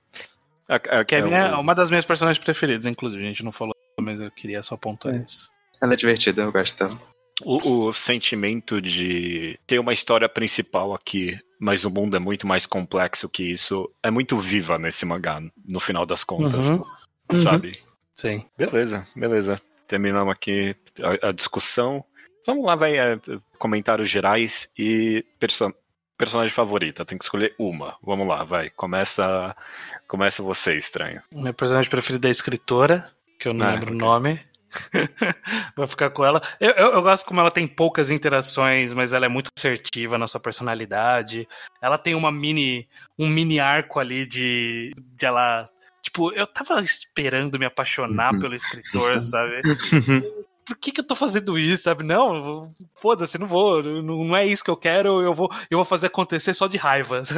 S3: A, a, Kevin é, é uma das minhas personagens preferidas, inclusive. A gente não falou, mas eu queria só pontuar é. isso.
S2: Ela é divertida, eu gosto dela.
S1: O, o, sentimento de ter uma história principal aqui, mas o mundo é muito mais complexo que isso, é muito viva nesse mangá, no final das contas, uhum. sabe? Uhum.
S3: Sim.
S1: Beleza, beleza. Terminamos aqui a, a discussão. Vamos lá, vai. É, comentários gerais e perso personagem favorita. Tem que escolher uma. Vamos lá, vai. Começa, começa você, estranho.
S3: Meu personagem preferido é a escritora, que eu não ah, lembro okay. o nome. Vou ficar com ela. Eu, eu, eu, gosto como ela tem poucas interações, mas ela é muito assertiva na sua personalidade. Ela tem uma mini, um mini arco ali de, de ela. Tipo, eu tava esperando me apaixonar uhum. pelo escritor, sabe? por que, que eu tô fazendo isso, sabe? Não, foda-se, não vou, não é isso que eu quero, eu vou, eu vou fazer acontecer só de raiva.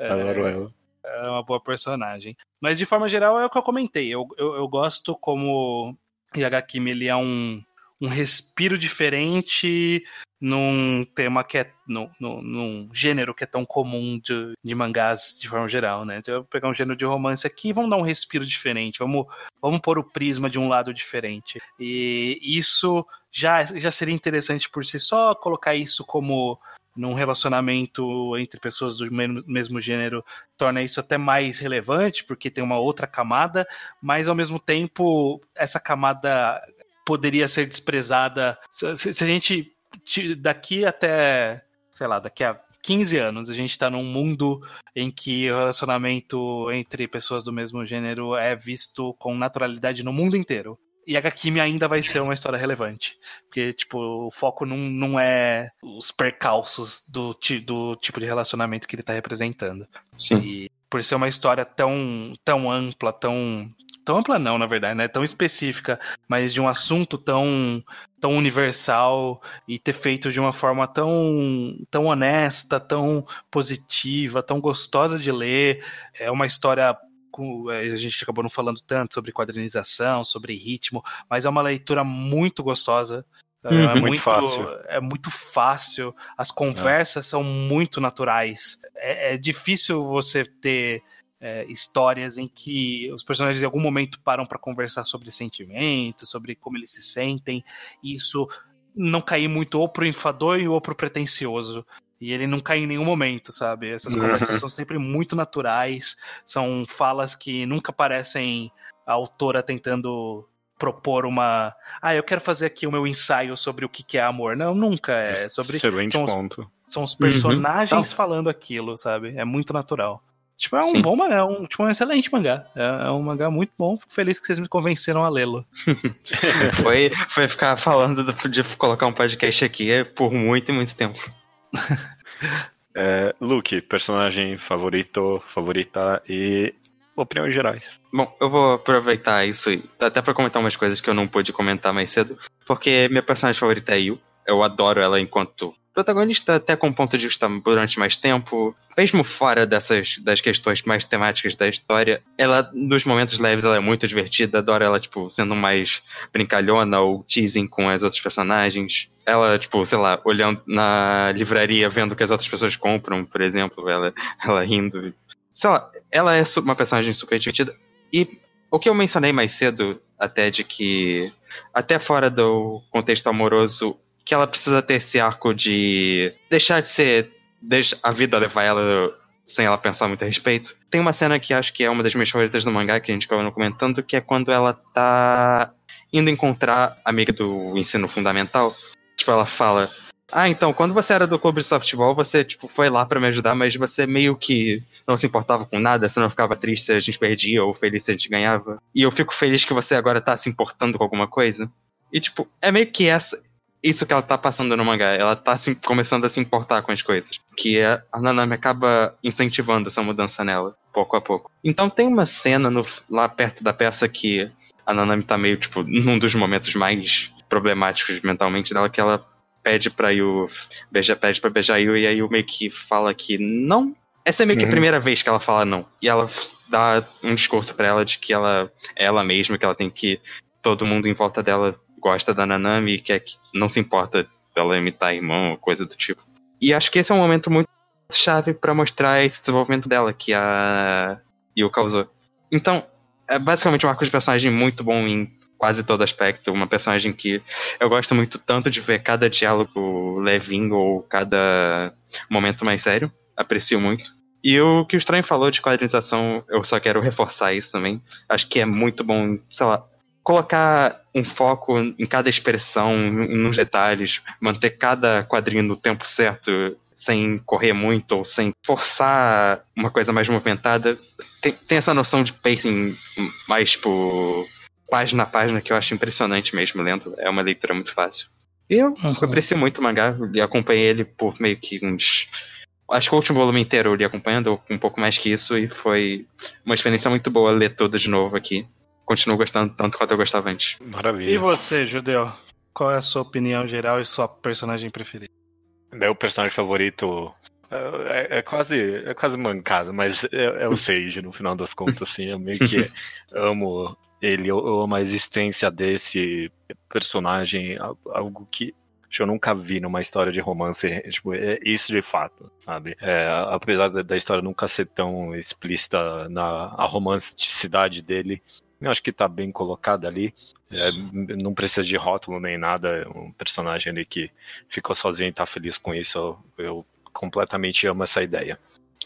S1: Adoro é, ela.
S3: É uma boa personagem. Mas de forma geral é o que eu comentei. Eu, eu, eu gosto como Yagakimi ele é um, um respiro diferente num tema que é. Num, num, gênero que é tão comum de, de mangás de forma geral, né? Então eu vou pegar um gênero de romance aqui vamos dar um respiro diferente, vamos, vamos pôr o prisma de um lado diferente. E isso já, já seria interessante por si só, colocar isso como num relacionamento entre pessoas do mesmo gênero torna isso até mais relevante, porque tem uma outra camada, mas ao mesmo tempo essa camada poderia ser desprezada. Se, se a gente daqui até, sei lá, daqui a 15 anos a gente está num mundo em que o relacionamento entre pessoas do mesmo gênero é visto com naturalidade no mundo inteiro. E a Gakimi ainda vai ser uma história relevante. Porque, tipo, o foco não, não é os percalços do, do tipo de relacionamento que ele está representando.
S2: Sim.
S3: E por ser uma história tão, tão ampla, tão tão ampla não, na verdade, né? Tão específica, mas de um assunto tão tão universal e ter feito de uma forma tão tão honesta, tão positiva, tão gostosa de ler. É uma história a gente acabou não falando tanto sobre quadrinização, sobre ritmo, mas é uma leitura muito gostosa.
S1: É, uhum, muito, muito, fácil.
S3: É muito fácil. As conversas é. são muito naturais. É, é difícil você ter é, histórias em que os personagens em algum momento param para conversar sobre sentimentos, sobre como eles se sentem, e isso não cair muito ou pro enfadonho ou pro pretencioso. E ele não cai em nenhum momento, sabe? Essas conversas são sempre muito naturais, são falas que nunca parecem a autora tentando propor uma. Ah, eu quero fazer aqui o meu ensaio sobre o que é amor. Não, nunca. É sobre.
S1: Excelente
S3: são
S1: ponto.
S3: Os, são os personagens uhum. falando aquilo, sabe? É muito natural. Tipo, é um Sim. bom mangá, é um, tipo, um excelente mangá. É, é, um mangá muito bom. Fico feliz que vocês me convenceram a lê-lo.
S2: foi, foi ficar falando de colocar um podcast aqui por muito e muito tempo.
S1: é, Luke, personagem favorito, favorita e opiniões gerais.
S2: Bom, eu vou aproveitar isso até para comentar umas coisas que eu não pude comentar mais cedo, porque minha personagem favorita é Yu. eu adoro ela enquanto protagonista até com ponto de vista durante mais tempo, mesmo fora dessas das questões mais temáticas da história, ela nos momentos leves ela é muito divertida, adoro ela tipo sendo mais brincalhona ou teasing com as outras personagens. Ela, tipo, sei lá, olhando na livraria, vendo o que as outras pessoas compram, por exemplo, ela, ela rindo. Sei lá, ela é uma personagem super divertida. E o que eu mencionei mais cedo, até de que, até fora do contexto amoroso, que ela precisa ter esse arco de deixar de ser. Deixa a vida levar ela sem ela pensar muito a respeito. Tem uma cena que acho que é uma das minhas favoritas do mangá, que a gente acabou comentando, que é quando ela tá indo encontrar a amiga do ensino fundamental. Tipo, ela fala. Ah, então, quando você era do clube de softball, você, tipo, foi lá para me ajudar, mas você meio que não se importava com nada, você não ficava triste se a gente perdia ou feliz se a gente ganhava. E eu fico feliz que você agora tá se importando com alguma coisa. E, tipo, é meio que essa, isso que ela tá passando no mangá. Ela tá se, começando a se importar com as coisas. Que é, a Nanami acaba incentivando essa mudança nela, pouco a pouco. Então tem uma cena no, lá perto da peça que a Nanami tá meio, tipo, num dos momentos mais problemáticos mentalmente dela, que ela pede pra Yu, beija, pede pra beijar Yu, e aí o meio que fala que não. Essa é meio que uhum. a primeira vez que ela fala não. E ela dá um discurso para ela de que ela é ela mesma, que ela tem que todo mundo em volta dela gosta da Nanami e quer que não se importa dela imitar irmão ou coisa do tipo. E acho que esse é um momento muito chave para mostrar esse desenvolvimento dela que a Yu causou. Então, é basicamente um arco de personagem muito bom em quase todo aspecto. Uma personagem que eu gosto muito tanto de ver cada diálogo levinho ou cada momento mais sério. Aprecio muito. E o que o Estranho falou de quadrinização, eu só quero reforçar isso também. Acho que é muito bom, sei lá, colocar um foco em cada expressão, nos detalhes, manter cada quadrinho no tempo certo, sem correr muito ou sem forçar uma coisa mais movimentada. Tem, tem essa noção de pacing mais, tipo, página a página que eu acho impressionante mesmo lendo. É uma leitura muito fácil. E eu uhum. aprecio muito o mangá e acompanhei ele por meio que uns. Acho que o último volume inteiro eu li acompanhando, um pouco mais que isso, e foi uma experiência muito boa ler tudo de novo aqui continuo gostando tanto quanto eu gostava antes.
S3: Maravilha. E você, Judeu? Qual é a sua opinião geral e sua personagem preferida?
S1: Meu personagem favorito é, é, é quase é quase mancado, mas é, é, o Sage no final das contas, assim. Eu meio que amo ele, eu, eu amo a existência desse personagem, algo que eu nunca vi numa história de romance, tipo, é isso de fato, sabe? É, apesar da história nunca ser tão explícita na a romanticidade dele, eu acho que tá bem colocado ali. É, não precisa de rótulo nem nada. É um personagem ali que ficou sozinho e tá feliz com isso. Eu, eu completamente amo essa ideia.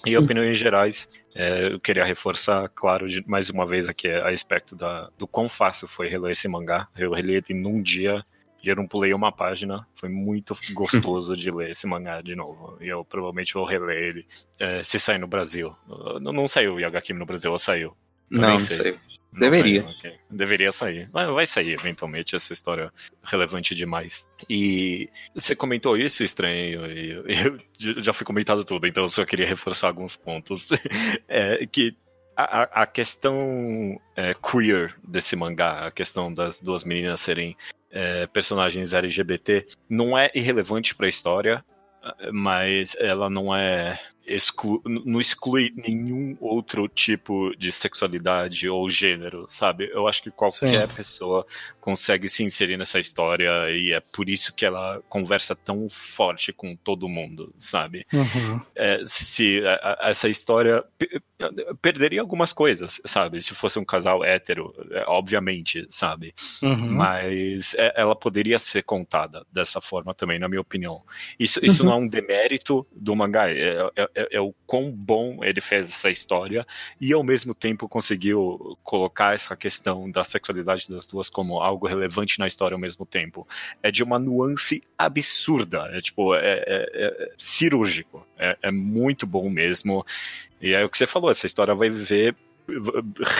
S1: E opiniões gerais, é, eu queria reforçar, claro, de, mais uma vez aqui a respeito da, do quão fácil foi reler esse mangá. Eu reli ele num dia eu não pulei uma página. Foi muito gostoso de ler esse mangá de novo. E eu provavelmente vou reler ele é, se sair no Brasil. Não, não saiu o Yagakimi no Brasil, ou saiu?
S2: não, não saiu. Deveria.
S1: Saiu, okay. Deveria sair. Mas vai sair eventualmente essa história relevante demais. E você comentou isso, estranho, e eu já fui comentado tudo, então eu só queria reforçar alguns pontos. é, que a, a questão é, queer desse mangá, a questão das duas meninas serem é, personagens LGBT, não é irrelevante para a história, mas ela não é exclu não exclui nenhum outro tipo de sexualidade ou gênero, sabe? Eu acho que qualquer Sim. pessoa consegue se inserir nessa história e é por isso que ela conversa tão forte com todo mundo, sabe? Uhum. É, se a, a, essa história perderia algumas coisas, sabe? Se fosse um casal hétero, é, obviamente, sabe? Uhum. Mas é, ela poderia ser contada dessa forma também, na minha opinião. Isso, isso uhum. não é um demérito do mangá, é, é é, o quão bom ele fez essa história e ao mesmo tempo conseguiu colocar essa questão da sexualidade das duas como algo relevante na história ao mesmo tempo. É de uma nuance absurda, é tipo, é, é, é cirúrgico, é, é muito bom mesmo. E é o que você falou, essa história vai viver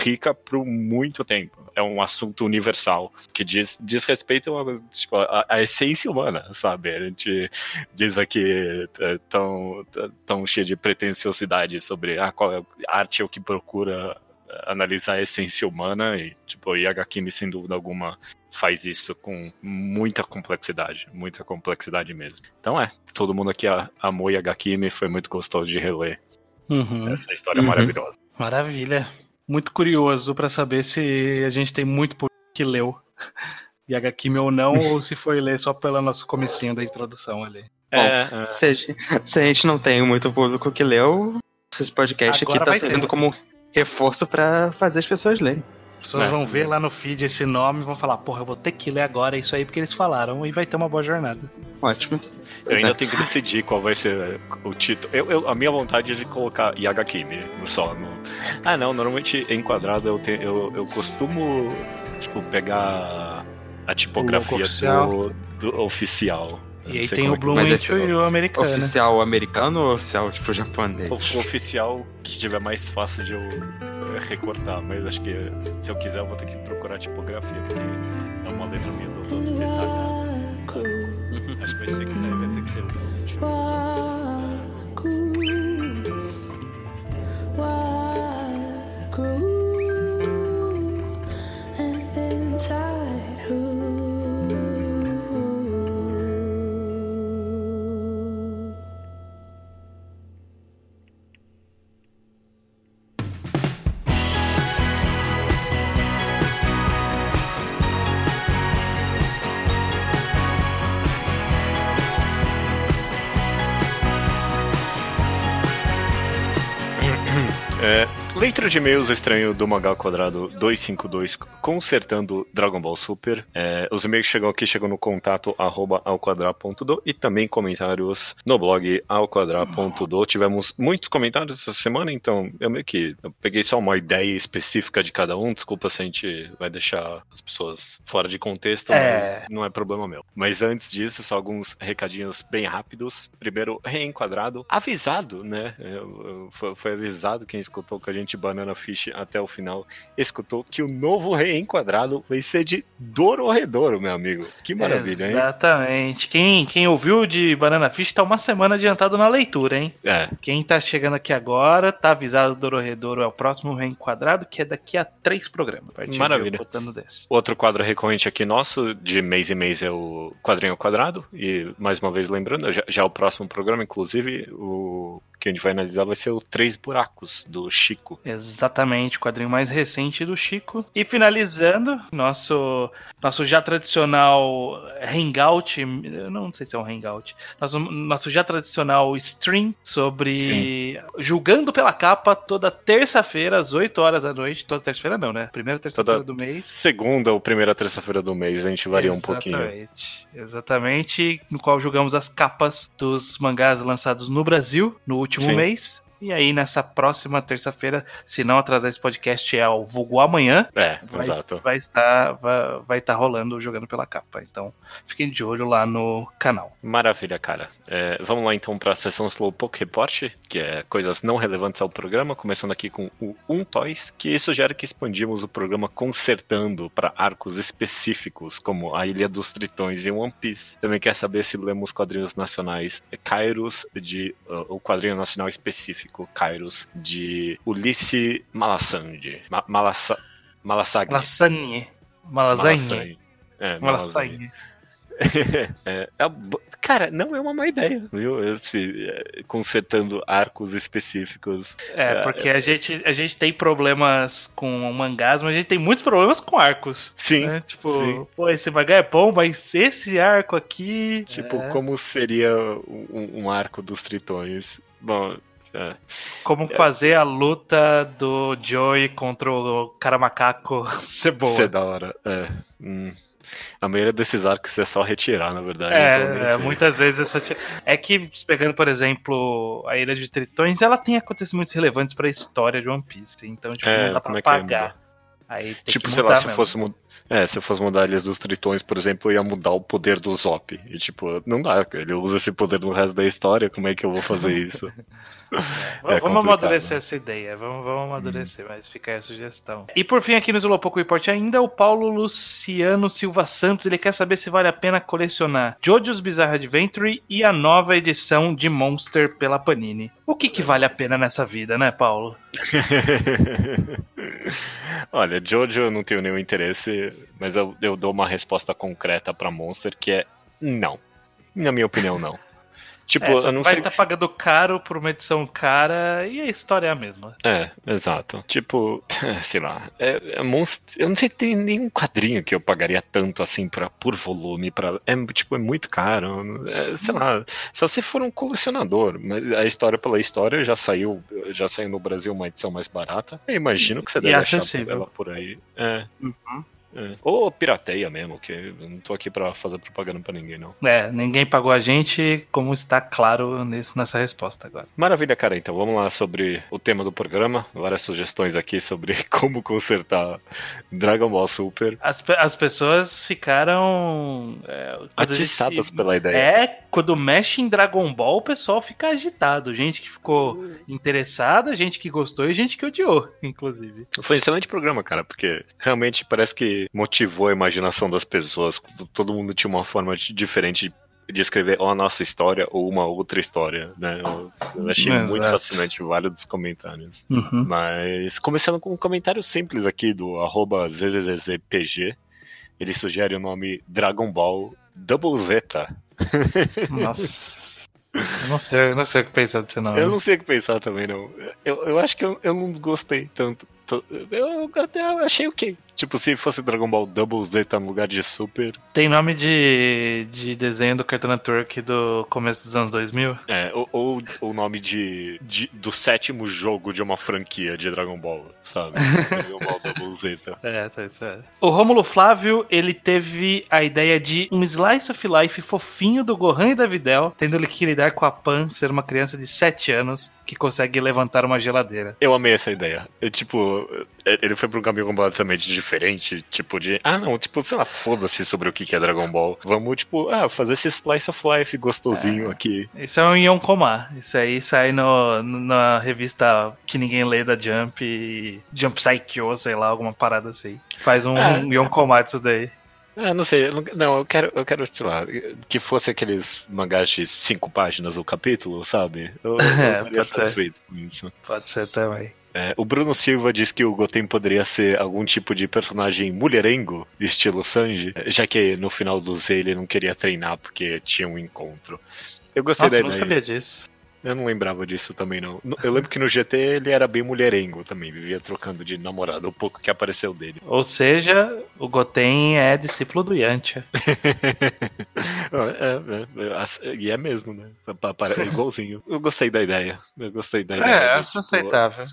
S1: rica por muito tempo. É um assunto universal que diz, diz respeito a, tipo, a, a essência humana, sabe? A gente diz aqui é, tão, tão cheio de pretensiosidade sobre ah, qual é, a arte é o que procura analisar a essência humana e tipo, Yagakimi sem dúvida alguma faz isso com muita complexidade, muita complexidade mesmo. Então é, todo mundo aqui amou Yagakimi, foi muito gostoso de reler uhum. essa história uhum. maravilhosa.
S3: Maravilha. Muito curioso para saber se a gente tem muito que leu Yagakimi ou não, ou se foi ler só pela nossa comecinho da introdução ali.
S2: É, Bom, é. Se, a gente, se, a gente, não tem muito público que leu, esse podcast Agora aqui tá servindo ter. como reforço para fazer as pessoas lerem.
S3: As pessoas é. vão ver lá no feed esse nome e vão falar, porra, eu vou ter que ler agora isso aí porque eles falaram e vai ter uma boa jornada.
S2: Ótimo.
S1: Eu ainda tenho que decidir qual vai ser o título. Eu, eu, a minha vontade é de colocar Yagakimi no só. No... Ah, não, normalmente enquadrado eu, te, eu, eu costumo tipo, pegar a tipografia oficial. Do, do oficial.
S3: E aí tem o Blue é e o americano.
S2: Oficial americano ou oficial tipo japonês?
S1: O oficial que tiver mais fácil de eu recortar, mas acho que se eu quiser eu vou ter que procurar tipografia, porque é uma letra minha do todo detalhada. Acho que vai ser que deve ter que ser o Leitura de e-mails estranho do Magal Quadrado 252 consertando Dragon Ball Super. É, os e-mails chegam aqui, chegam no contato arroba alquadra.do e também comentários no blog alquadra.do. Tivemos muitos comentários essa semana, então eu meio que eu peguei só uma ideia específica de cada um. Desculpa se a gente vai deixar as pessoas fora de contexto, é... mas não é problema meu. Mas antes disso, só alguns recadinhos bem rápidos. Primeiro, reenquadrado, avisado, né? Foi, foi avisado quem escutou com a gente Banana Fish até o final, escutou que o novo reenquadrado vai ser de Dororedoro, meu amigo. Que maravilha,
S3: hein? Exatamente. Quem, quem ouviu de Banana Fish tá uma semana adiantado na leitura, hein?
S1: É.
S3: Quem tá chegando aqui agora, tá avisado do Dororedoro é o próximo reenquadrado, que é daqui a três programas.
S1: A Maravilha. Outro quadro recorrente aqui nosso, de mês em mês, é o Quadrinho Quadrado. E, mais uma vez, lembrando, já, já é o próximo programa, inclusive, o que a gente vai analisar vai ser o Três Buracos, do Chico.
S3: Exatamente, o quadrinho mais recente do Chico. E finalizando, nosso, nosso já tradicional hangout, eu não sei se é um hangout, nosso, nosso já tradicional stream sobre Sim. Julgando pela Capa toda terça-feira, às 8 horas da noite. Toda terça-feira não, né? Primeira terça-feira do mês.
S1: Segunda ou primeira terça-feira do mês, a gente varia Exatamente. um pouquinho.
S3: Exatamente. Exatamente, no qual julgamos as capas dos mangás lançados no Brasil no último último Sim. mês. E aí, nessa próxima terça-feira, se não atrasar esse podcast, é ao vulgo amanhã.
S1: É,
S3: vai,
S1: exato.
S3: Vai estar, vai, vai estar rolando jogando pela capa. Então, fiquem de olho lá no canal.
S1: Maravilha, cara. É, vamos lá então para a sessão Slowpoke Report, que é coisas não relevantes ao programa, começando aqui com o Um Toys, que sugere que expandimos o programa consertando para arcos específicos, como a Ilha dos Tritões e One Piece. Também quer saber se lemos quadrinhos nacionais Kairos de uh, o quadrinho nacional específico Kairos, de Ulisse Malassande. Ma Malassa Malassag.
S3: Malasagne. Malasagne. É,
S1: Malasagne. é, é, cara, não é uma má ideia, viu? Esse, é, consertando arcos específicos.
S3: É, porque a, gente, a gente tem problemas com mangás, mas a gente tem muitos problemas com arcos.
S1: Sim.
S3: Né? Tipo,
S1: sim.
S3: pô, esse mangá é bom, mas esse arco aqui.
S1: Tipo, é. como seria um, um arco dos tritões? Bom, é.
S3: Como fazer a luta do Joey contra o cara macaco ser boa.
S1: Ser da hora, é. Hum. A maioria desses arcos é só retirar, na verdade.
S3: É, então, é muitas vezes é só tirar. É que, pegando, por exemplo, a Ilha de Tritões, ela tem acontecimentos relevantes para a história de One Piece. Então, tipo, é, não dá pra é pagar.
S1: É Aí tem tipo, que sei lá, se fosse, é, se eu fosse mudar Ilhas dos Tritões, por exemplo, eu ia mudar o poder do Zop. E tipo, não dá, ele usa esse poder no resto da história, como é que eu vou fazer isso?
S3: É, vamos amadurecer essa ideia, vamos, vamos amadurecer, hum. mas fica aí a sugestão. E por fim, aqui no Slowpoke Report ainda, o Paulo Luciano Silva Santos, ele quer saber se vale a pena colecionar Jojo's Bizarre Adventure e a nova edição de Monster pela Panini. O que, que vale a pena nessa vida, né, Paulo?
S1: Olha, Jojo eu não tenho nenhum interesse, mas eu, eu dou uma resposta concreta pra Monster que é não. Na minha opinião, não.
S3: Tipo, é, eu não vai estar tá pagando caro por uma edição cara e a história é a mesma.
S1: É, exato. Tipo, sei lá, é, é monstro... eu não sei se tem nenhum quadrinho que eu pagaria tanto assim pra, por volume. Pra... É, tipo, é muito caro. É, sei lá, só se for um colecionador. Mas a história pela história já saiu, já saiu no Brasil uma edição mais barata. Eu imagino que você deve achar ela por aí. É. Uhum. É. Ou pirateia mesmo, que eu não tô aqui pra fazer propaganda pra ninguém, não.
S3: É, ninguém pagou a gente, como está claro nesse, nessa resposta agora.
S1: Maravilha, cara. Então vamos lá sobre o tema do programa. Várias sugestões aqui sobre como consertar Dragon Ball Super.
S3: As, as pessoas ficaram.
S1: É, Atiçadas gente, pela ideia.
S3: É, quando mexe em Dragon Ball, o pessoal fica agitado. Gente que ficou interessada, gente que gostou e gente que odiou, inclusive.
S1: Foi um excelente programa, cara, porque realmente parece que motivou a imaginação das pessoas. Todo mundo tinha uma forma diferente de escrever ou a nossa história ou uma outra história, né? Eu, achei Exato. muito fascinante vários comentários. Uhum. Mas começando com um comentário simples aqui do arroba ZZZPG, ele sugere o nome Dragon Ball Double Zeta.
S3: Nossa. Eu não sei, eu não sei o que pensar desse nome.
S1: Eu não sei o que pensar também, não. Eu, eu acho que eu, eu não gostei tanto. Eu até achei o okay. Tipo, se fosse Dragon Ball Double Z tá no lugar de Super.
S3: Tem nome de, de desenho do Cartoon Network do começo dos anos 2000?
S1: É, ou o nome de, de, do sétimo jogo de uma franquia de Dragon Ball, sabe? Dragon Ball
S3: Double Z. Tá. É, tá isso é. O Rômulo Flávio, ele teve a ideia de um slice of life fofinho do Gohan e da Videl, tendo ele que lidar com a Pan ser uma criança de 7 anos que consegue levantar uma geladeira.
S1: Eu amei essa ideia. Eu, tipo, ele foi pra um caminho completamente diferente, tipo de, ah não, tipo, sei lá, foda-se sobre o que é Dragon Ball. Vamos, tipo, ah, fazer esse slice of life gostosinho é. aqui.
S3: Isso é um Yonkoma. Isso aí sai no, na revista que ninguém lê da Jump, Jump Psycho, sei lá, alguma parada assim. Faz um, é. um Yonkoma disso daí.
S1: Ah, não sei. Não, eu quero, eu quero, sei lá, que fosse aqueles mangás de cinco páginas o capítulo, sabe? Eu,
S3: eu é, pode ser. com isso. Pode ser também.
S1: É, o Bruno Silva diz que o Goten poderia ser algum tipo de personagem mulherengo, estilo Sanji, já que no final do Z ele não queria treinar porque tinha um encontro. Eu gostei
S3: Nossa,
S1: da
S3: ideia. eu não sabia disso.
S1: Eu não lembrava disso também, não. Eu lembro que no GT ele era bem mulherengo também, vivia trocando de namorado, o pouco que apareceu dele.
S3: Ou seja, o Goten é discípulo do Yantia.
S1: é, é, é, e é mesmo, né? É igualzinho. Eu gostei da ideia. Eu gostei da
S3: ideia. É, acho aceitável.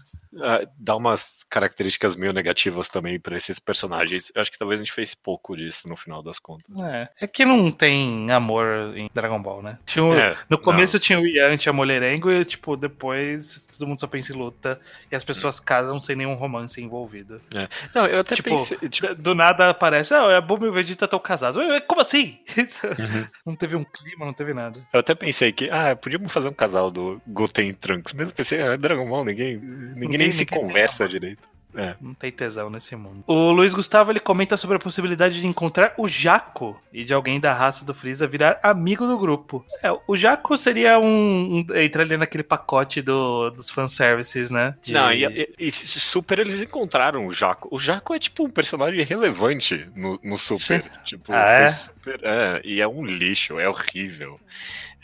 S1: Ah, dá umas características meio negativas também para esses personagens. Eu acho que talvez a gente fez pouco disso no final das contas.
S3: É, é que não tem amor em Dragon Ball, né? Tinha, é, no começo não. tinha o Yantia, a mulher mulherengo e, tipo, depois todo mundo só pensa em luta e as pessoas casam sem nenhum romance envolvido.
S1: É. Não, eu até
S3: tipo,
S1: pensei,
S3: tipo... Do nada aparece, ah, a Bulma e o Vegeta estão casados. Como assim? Uhum. não teve um clima, não teve nada.
S1: Eu até pensei que, ah, podíamos fazer um casal do Goten e Trunks. Mesmo pensei, ah, Dragon Ball, ninguém, ninguém, ninguém nem se conversa direito.
S3: É. Não tem tesão nesse mundo. O Luiz Gustavo ele comenta sobre a possibilidade de encontrar o Jaco e de alguém da raça do Freeza virar amigo do grupo. É, o Jaco seria um. um entra ali naquele pacote do, dos fanservices, né?
S1: De... Não, e, e, e, super eles encontraram o Jaco. O Jaco é tipo um personagem relevante no, no Super. Sim. Tipo,
S3: ah, é?
S1: Super, é? E é um lixo, é horrível.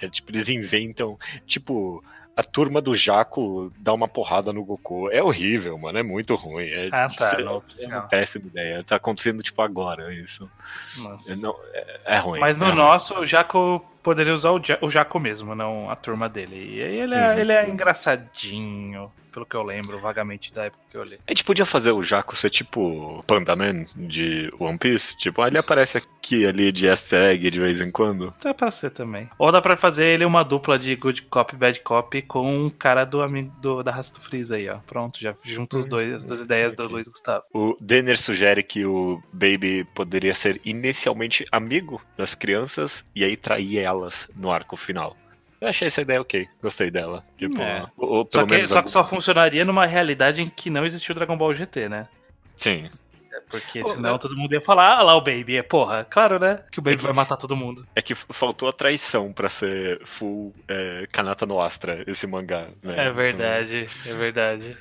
S1: É tipo, eles inventam. Tipo a turma do Jaco dá uma porrada no Goku. É horrível, mano. É muito ruim. É,
S3: ah, tá. Não,
S1: é uma péssima ideia. Tá acontecendo, tipo, agora, isso.
S3: Nossa. É, não, é, é ruim. Mas no é nosso, ruim. o Jaco poderia usar o, Jaco mesmo, não a turma dele. E ele é, uhum. ele é engraçadinho pelo que eu lembro vagamente da época que eu li.
S1: A gente podia fazer o Jaco ser tipo Pandaman de One Piece? Tipo, ele aparece aqui ali de easter egg de vez em quando.
S3: Dá pra ser também. Ou dá pra fazer ele uma dupla de Good Cop, Bad Cop com um cara do amigo do, da raça do Freeza aí, ó. Pronto, já junto os dois, as duas ideias do Luiz Gustavo.
S1: O Denner sugere que o Baby poderia ser inicialmente amigo das crianças e aí trair elas no arco final. Eu achei essa ideia ok, gostei dela. Tipo,
S3: é. ou, ou, só, que, só que só funcionaria numa realidade em que não existiu Dragon Ball GT, né?
S1: Sim.
S3: É porque senão é... todo mundo ia falar, ah lá o Baby. É, porra, claro, né? Que o Baby é que, vai matar todo mundo.
S1: É que faltou a traição pra ser full é, Kanata no Astra, esse mangá. Né?
S3: É verdade, é verdade.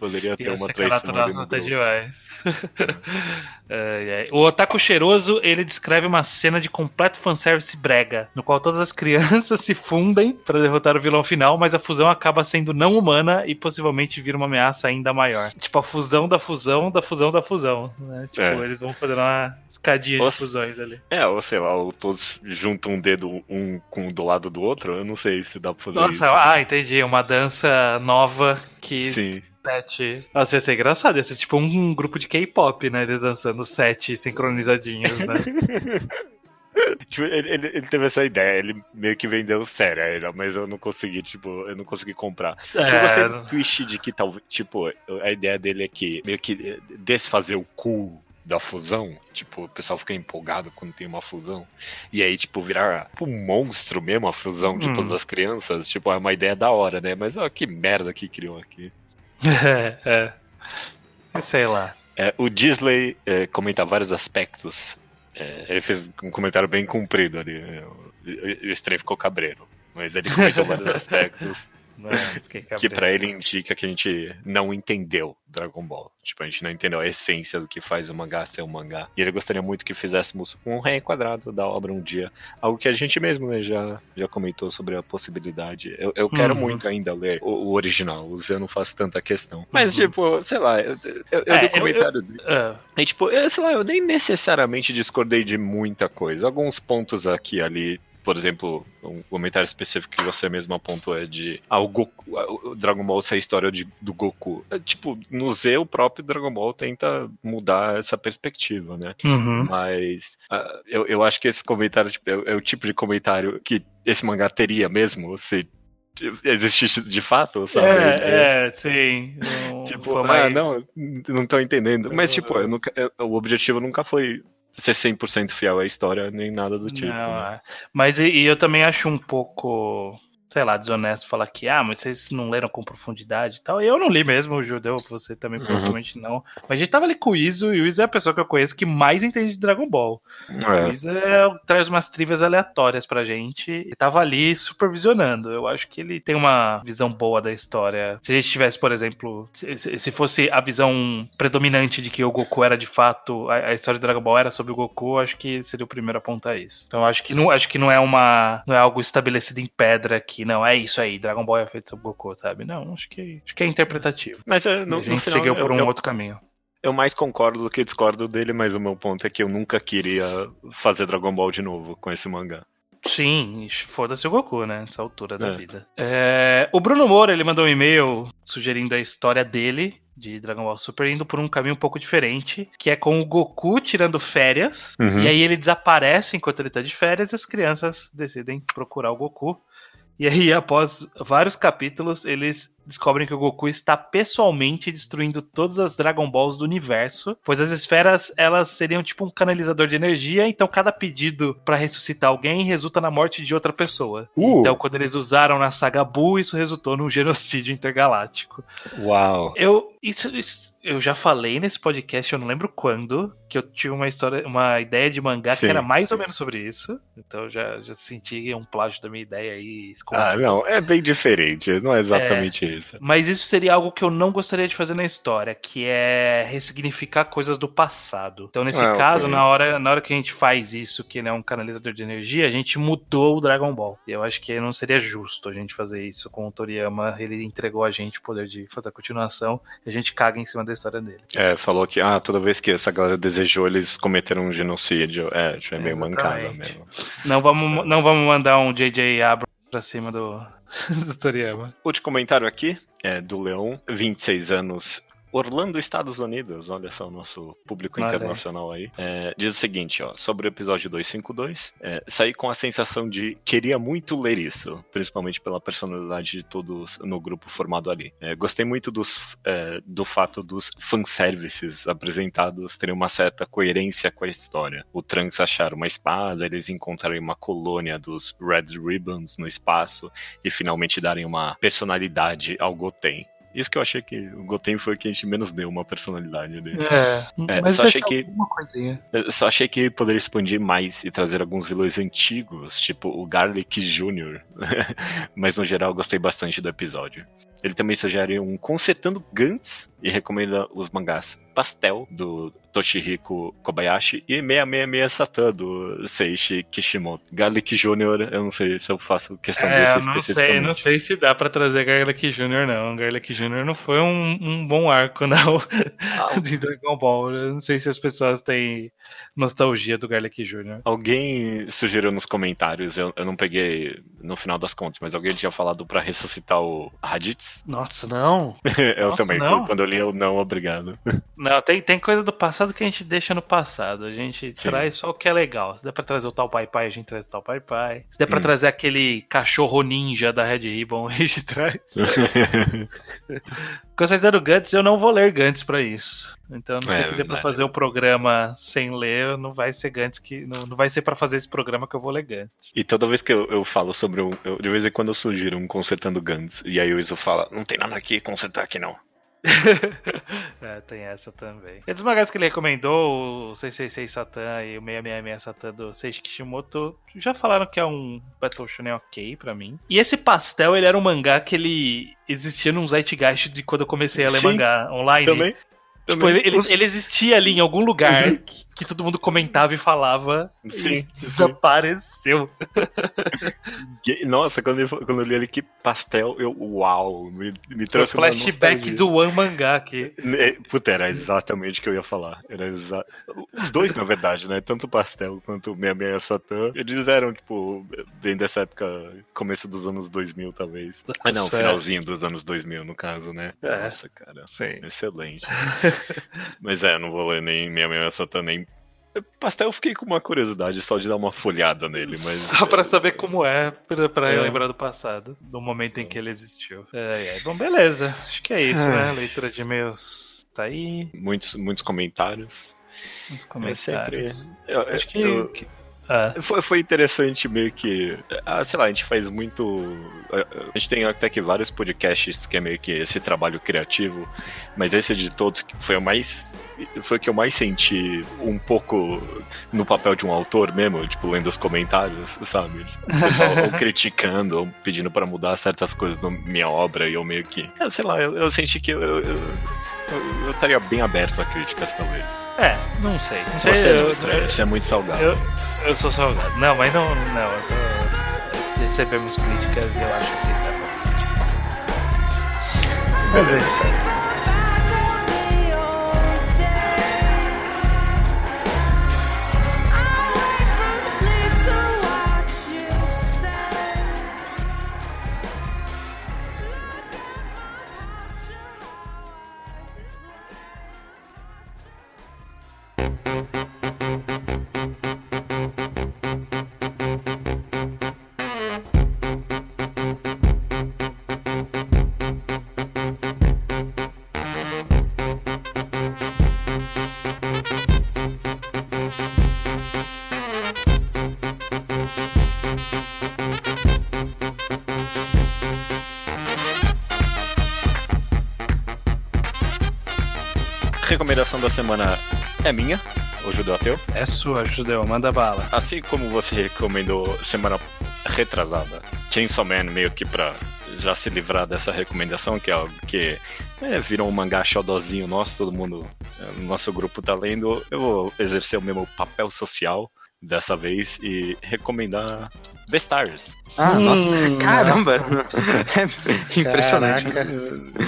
S1: Poderia ter uma traição ali no demais.
S3: é, é. O Otaku Cheiroso, ele descreve uma cena de completo fanservice brega, no qual todas as crianças se fundem para derrotar o vilão final, mas a fusão acaba sendo não humana e possivelmente vira uma ameaça ainda maior. Tipo, a fusão da fusão da fusão da fusão, né? Tipo, é. eles vão fazer uma escadinha ou, de fusões ali.
S1: É, ou sei lá, ou todos juntam um dedo um com do lado do outro, eu não sei se dá pra fazer
S3: Nossa,
S1: isso.
S3: Nossa, ah, entendi, uma dança nova que
S1: Sim
S3: sete. Nossa, ia ser engraçado, ia ser tipo um grupo de K-pop, né? Eles dançando sete sincronizadinhos, né?
S1: tipo, ele, ele, ele, teve essa ideia, ele meio que vendeu sério, mas eu não consegui, tipo, eu não consegui comprar. É... Eu gostei do twist de que talvez, tipo, a ideia dele é que meio que desfazer o cool da fusão, tipo, o pessoal fica empolgado quando tem uma fusão. E aí, tipo, virar tipo, um monstro mesmo, a fusão de hum. todas as crianças, tipo, é uma ideia da hora, né? Mas ó, que merda que criou aqui.
S3: É, é. Sei lá.
S1: É, o Disley é, comenta vários aspectos. É, ele fez um comentário bem comprido ali. O, o Stray ficou cabreiro. Mas ele comentou vários aspectos que para ele indica que a gente não entendeu Dragon Ball. Tipo, a gente não entendeu a essência do que faz o mangá ser um mangá. E ele gostaria muito que fizéssemos um reenquadrado da obra um dia. Algo que a gente mesmo né, já, já comentou sobre a possibilidade. Eu, eu quero uhum. muito ainda ler o, o, original. O Zé não faz tanta questão. Mas, uhum. tipo, sei lá, eu, eu, eu é, o comentário dele. Uh. E, tipo, eu, sei lá, eu nem necessariamente discordei de muita coisa. Alguns pontos aqui e ali por exemplo, um comentário específico que você mesmo apontou é de ah, o, Goku, o Dragon Ball ser a história de, do Goku. É, tipo, no Z o próprio Dragon Ball tenta mudar essa perspectiva, né?
S3: Uhum.
S1: Mas uh, eu, eu acho que esse comentário tipo, é, é, o tipo de comentário que esse mangá teria mesmo se existisse de fato, sabe?
S3: É, é sim.
S1: Não, tipo, ah, mais... não, não tô entendendo. Mas, tipo, nunca, o objetivo nunca foi ser 100% fiel à história, nem nada do tipo. Não,
S3: né? É. Mas e, e eu também acho um pouco sei lá, desonesto falar que, ah, mas vocês não leram com profundidade e tal. Eu não li mesmo o Judeu, você também uhum. provavelmente não. Mas a gente tava ali com o Iso, e o Iso é a pessoa que eu conheço que mais entende de Dragon Ball. É. O Iso é, traz umas trivias aleatórias pra gente e tava ali supervisionando. Eu acho que ele tem uma visão boa da história. Se a gente tivesse, por exemplo, se, se fosse a visão predominante de que o Goku era de fato, a, a, história de Dragon Ball era sobre o Goku, acho que seria o primeiro a apontar isso. Então acho que não, acho que não é uma, não é algo estabelecido em pedra que não, é isso aí, Dragon Ball é feito sobre Goku, sabe? Não, acho que, acho que é interpretativo.
S1: Mas é, no,
S3: a gente
S1: final,
S3: seguiu por um eu, outro caminho.
S1: Eu mais concordo do que discordo dele, mas o meu ponto é que eu nunca queria fazer Dragon Ball de novo com esse mangá.
S3: Sim, foda-se o Goku, né? Nessa altura da é. vida. É, o Bruno Moura, ele mandou um e-mail sugerindo a história dele de Dragon Ball Super indo por um caminho um pouco diferente, que é com o Goku tirando férias, uhum. e aí ele desaparece enquanto ele tá de férias e as crianças decidem procurar o Goku. E aí, após vários capítulos, eles descobrem que o Goku está pessoalmente destruindo todas as Dragon Balls do universo, pois as esferas elas seriam tipo um canalizador de energia, então cada pedido para ressuscitar alguém resulta na morte de outra pessoa. Uh. Então, quando eles usaram na saga Buu, isso resultou num genocídio intergaláctico.
S1: Uau.
S3: Eu isso, isso, eu já falei nesse podcast, eu não lembro quando, que eu tive uma história, uma ideia de mangá Sim. que era mais ou menos sobre isso. Então eu já, já senti um plágio da minha ideia aí.
S1: Escondido. Ah, não, é bem diferente, não é exatamente é,
S3: Mas isso seria algo que eu não gostaria de fazer na história, que é ressignificar coisas do passado. Então, nesse ah, caso, okay. na, hora, na hora que a gente faz isso, que é um canalizador de energia, a gente mudou o Dragon Ball. E eu acho que não seria justo a gente fazer isso com o Toriyama. Ele entregou a gente o poder de fazer a continuação e a gente caga em cima da história dele.
S1: É, falou que ah, toda vez que essa galera desejou, eles cometeram um genocídio. É, já é meio mancada mesmo.
S3: Não vamos, não vamos mandar um JJ Abrams pra cima do, do Toriyama.
S1: Último comentário aqui é do Leão, 26 anos Orlando, Estados Unidos, olha só o nosso público internacional aí. É, diz o seguinte, ó, sobre o episódio 252, é, saí com a sensação de queria muito ler isso, principalmente pela personalidade de todos no grupo formado ali. É, gostei muito dos, é, do fato dos fanservices apresentados terem uma certa coerência com a história. O Trunks achar uma espada, eles encontrarem uma colônia dos Red Ribbons no espaço e finalmente darem uma personalidade ao Goten. Isso que eu achei que o Goten foi o que a gente menos deu uma personalidade dele.
S3: É, é mas só achei que coisinha.
S1: Só achei que poderia expandir mais e trazer alguns vilões antigos, tipo o Garlic Jr. mas no geral gostei bastante do episódio. Ele também sugere um Consertando Gantz e recomenda os mangás Pastel, do Toshihiko Kobayashi, e 666 Satan, do Seishi Kishimoto. Garlic Jr., eu não sei se eu faço questão
S3: é,
S1: desse
S3: não sei, não sei se dá para trazer Garlic Jr., não. Garlic Jr. não foi um, um bom arco, não, ah, de Dragon Ball. Eu não sei se as pessoas têm nostalgia do Garlic Jr.
S1: Alguém sugeriu nos comentários, eu, eu não peguei no final das contas, mas alguém tinha falado para ressuscitar o Raditz.
S3: Nossa, não!
S1: eu
S3: Nossa,
S1: também,
S3: não.
S1: quando eu li, eu não, obrigado.
S3: Não, tem, tem coisa do passado que a gente deixa no passado. A gente Sim. traz só o que é legal. Se der pra trazer o tal Pai Pai, a gente traz o tal Pai Pai. Se der pra hum. trazer aquele cachorro ninja da Red Ribbon, a gente traz. Considerando Gantz, eu não vou ler Gantz pra isso. Então, não sei é, que dê pra fazer o programa sem ler, não vai ser Gantz que. Não, não vai ser para fazer esse programa que eu vou ler Gantz.
S1: E toda vez que eu, eu falo sobre um. Eu, de vez em quando eu sugiro um consertando Gantz, e aí o Iso fala: não tem nada aqui, consertar aqui não.
S3: é, tem essa também. E dos mangás que ele recomendou, o 666 Satan e o 666 Satan do Seishi Kishimoto, já falaram que é um Battle Shonen ok pra mim. E esse pastel, ele era um mangá que ele existia num Zeitgeist de quando eu comecei a ler Sim, mangá online. Também. Tipo, ele, ele, ele, existia ali em algum lugar uhum. que, que, todo mundo comentava e falava. Sim, e desapareceu.
S1: Nossa, quando eu, quando eu li ali que pastel, eu. Uau! Me, me trouxe
S3: um flashback do One Mangá aqui.
S1: É, puta, era exatamente o que eu ia falar. Era exa... Os dois, na verdade, né? Tanto o pastel quanto o Meia Meia Satã. Eles eram, tipo, bem dessa época, começo dos anos 2000, talvez. Ah, não, finalzinho dos anos 2000, no caso, né?
S3: É.
S1: Nossa, cara.
S3: Sim.
S1: Excelente. Mas é, não vou ler nem Meia Meia Satã, nem Pastel eu fiquei com uma curiosidade só de dar uma folhada nele, mas.
S3: Só pra saber como é, pra, pra é. lembrar do passado, do momento em que ele existiu. É, é. Bom, beleza. Acho que é isso, é. né? Leitura de e-mails tá aí.
S1: Muitos, muitos comentários.
S3: Muitos comentários.
S1: Sempre... Eu, Acho que. Eu... É. Foi, foi interessante meio que. Ah, sei lá, a gente faz muito. A gente tem até que vários podcasts que é meio que esse trabalho criativo, mas esse de todos foi o mais. Foi o que eu mais senti um pouco no papel de um autor mesmo, tipo, lendo os comentários, sabe? O pessoal ou criticando, ou pedindo para mudar certas coisas na minha obra, e eu meio que. Ah, sei lá, eu, eu senti que eu, eu, eu, eu estaria bem aberto a críticas, talvez.
S3: É, não sei. Não sei
S1: você,
S3: eu,
S1: eu, você é muito salgado.
S3: Eu, eu sou salgado. Não, mas não, não. Eu tô, recebemos críticas e eu acho aceitável as críticas. Mas é isso aí.
S1: Recomendação da semana é minha, o Judeu Ateu.
S3: É sua, Judeu, manda bala.
S1: Assim como você recomendou semana retrasada, Chainsaw Man meio que pra já se livrar dessa recomendação, que é algo que é, virou um mangá xodozinho nosso, todo mundo no nosso grupo tá lendo, eu vou exercer o mesmo papel social dessa vez e recomendar The Stars.
S2: Ah, hum, nossa, caramba! Nossa. É impressionante. Caraca.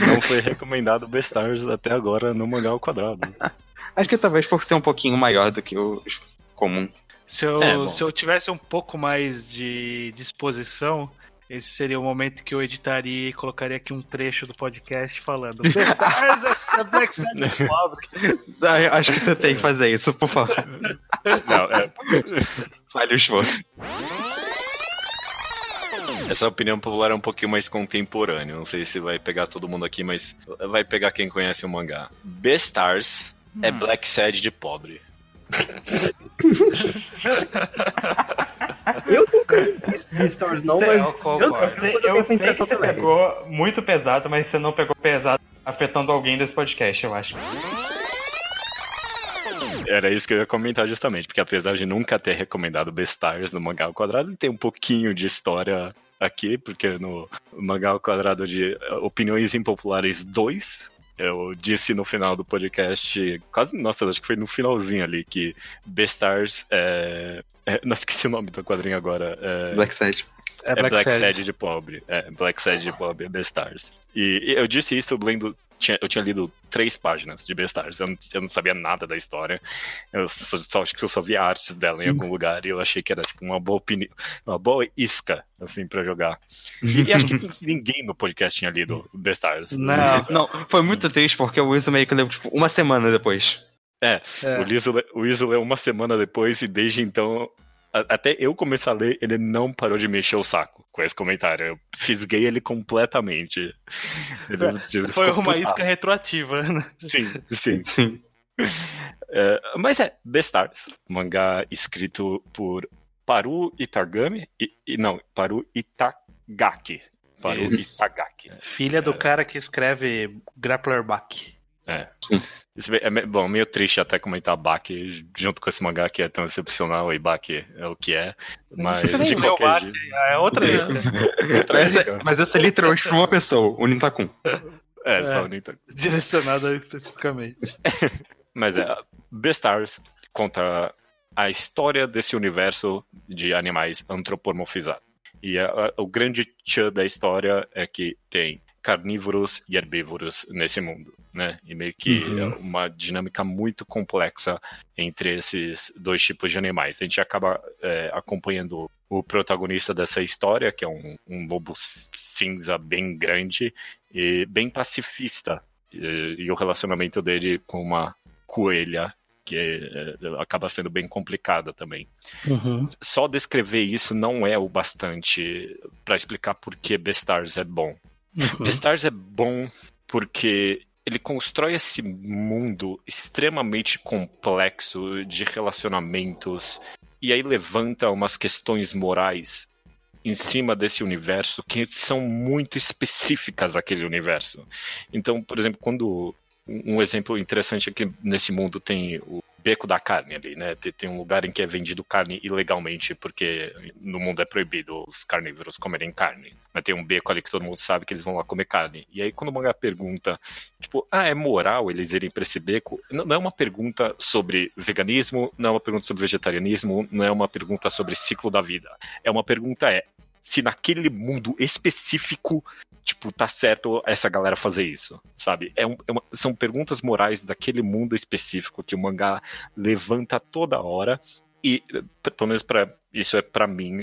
S1: Não foi recomendado The Stars até agora no mangá ao quadrado.
S2: Acho que talvez por ser um pouquinho maior do que o comum.
S3: Se eu, é, se eu tivesse um pouco mais de disposição, esse seria o momento que eu editaria e colocaria aqui um trecho do podcast falando Bestars, essa Black Sabbath pobre.
S2: Acho que você tem que fazer isso, por favor. Não, é... Falha o esforço.
S1: Essa opinião popular é um pouquinho mais contemporânea. Não sei se vai pegar todo mundo aqui, mas vai pegar quem conhece o mangá. Bestars hum. é Black Sad de pobre.
S4: Eu nunca vi Beastars não, mas eu,
S3: eu, sei, eu sei que você pegou muito pesado, mas você não pegou pesado afetando alguém desse podcast, eu acho.
S1: Era isso que eu ia comentar justamente, porque apesar de nunca ter recomendado Bestars no mangá ao quadrado, ele tem um pouquinho de história aqui, porque no Mangá ao Quadrado de Opiniões Impopulares 2, eu disse no final do podcast, quase, nossa, acho que foi no finalzinho ali, que Bestars é. é não esqueci o nome do quadrinho agora. É,
S2: Black Sad.
S1: É, é Black, Black Sad. de pobre. É, Black Sad de pobre, é Bestars. E, e eu disse isso lendo tinha, eu tinha lido três páginas de Beastars. Eu, eu não sabia nada da história. Eu só, só, acho que eu só via artes dela em algum lugar e eu achei que era tipo uma boa opinião, uma boa isca assim para jogar. E, e, acho que ninguém no podcast tinha lido Beastars.
S2: Não, não, foi muito triste porque o Wilson meio que leu tipo uma semana depois.
S1: É, é. o Liso, o Liso leu uma semana depois e desde então até eu começar a ler, ele não parou de mexer o saco com esse comentário. Eu fisguei ele completamente.
S3: Ele, ele foi uma isca retroativa, né?
S1: Sim, sim. sim. É, mas é, Bestars, mangá escrito por Paru Itagami, e, e, não, Paru Itagaki. Paru Isso. Itagaki.
S3: Filha do é. cara que escreve Grappler Back.
S1: É. é. Bom, meio triste até comentar Baki junto com esse mangá que é tão excepcional e Baki é o que é. Mas
S3: de qualquer jeito. É outra
S2: outra isca. Mas essa é literalmente pra uma pessoa, o Nintakun.
S1: É, é, só o Nintakun.
S3: Direcionada especificamente.
S1: Mas é, Beastars conta a história desse universo de animais antropomorfizados. E a, a, o grande tchan da história é que tem carnívoros e herbívoros nesse mundo, né? E meio que uhum. é uma dinâmica muito complexa entre esses dois tipos de animais. A gente acaba é, acompanhando o protagonista dessa história, que é um, um lobo cinza bem grande e bem pacifista, e, e o relacionamento dele com uma coelha que é, acaba sendo bem complicada também. Uhum. Só descrever isso não é o bastante para explicar por que Bestars é bom. Uhum. Beastars é bom porque ele constrói esse mundo extremamente complexo de relacionamentos e aí levanta umas questões morais em cima desse universo que são muito específicas àquele universo. Então, por exemplo, quando um exemplo interessante é que nesse mundo tem o beco da carne ali, né? Tem um lugar em que é vendido carne ilegalmente, porque no mundo é proibido os carnívoros comerem carne. Mas tem um beco ali que todo mundo sabe que eles vão lá comer carne. E aí quando o mangá pergunta, tipo, ah, é moral eles irem pra esse beco? Não é uma pergunta sobre veganismo, não é uma pergunta sobre vegetarianismo, não é uma pergunta sobre ciclo da vida. É uma pergunta é, se naquele mundo específico, tipo, tá certo essa galera fazer isso, sabe? É, um, é uma, são perguntas morais daquele mundo específico que o mangá levanta toda hora e, pelo menos para isso é para mim,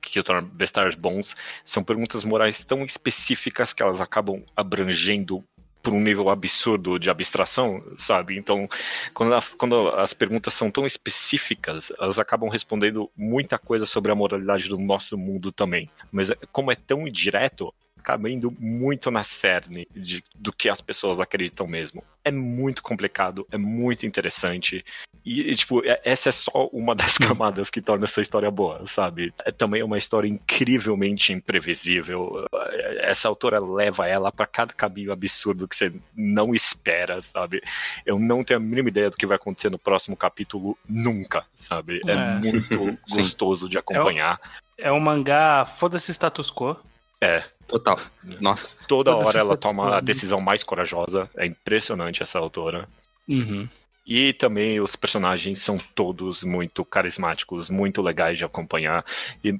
S1: que eu torno Bestars bons, são perguntas morais tão específicas que elas acabam abrangendo por um nível absurdo de abstração, sabe? Então, quando, quando, as perguntas são tão específicas, elas acabam respondendo muita coisa sobre a moralidade do nosso mundo também. Mas como é tão indireto, acaba indo muito na cerne de, do que as pessoas acreditam mesmo. É muito complicado, é muito interessante. E, e, tipo, é, essa é só uma das camadas que torna essa história boa, sabe? É também uma história incrivelmente imprevisível. Essa autora leva ela para cada caminho absurdo que você não espera, sabe? Eu não tenho a mínima ideia do que vai acontecer no próximo capítulo nunca, sabe? É, é. muito gostoso de acompanhar.
S3: É o, é um mangá foda-se status quo.
S1: É.
S2: Total. Nossa.
S1: Toda hora ela toma a decisão mais corajosa. É impressionante essa autora.
S3: Uhum.
S1: E também os personagens são todos muito carismáticos, muito legais de acompanhar e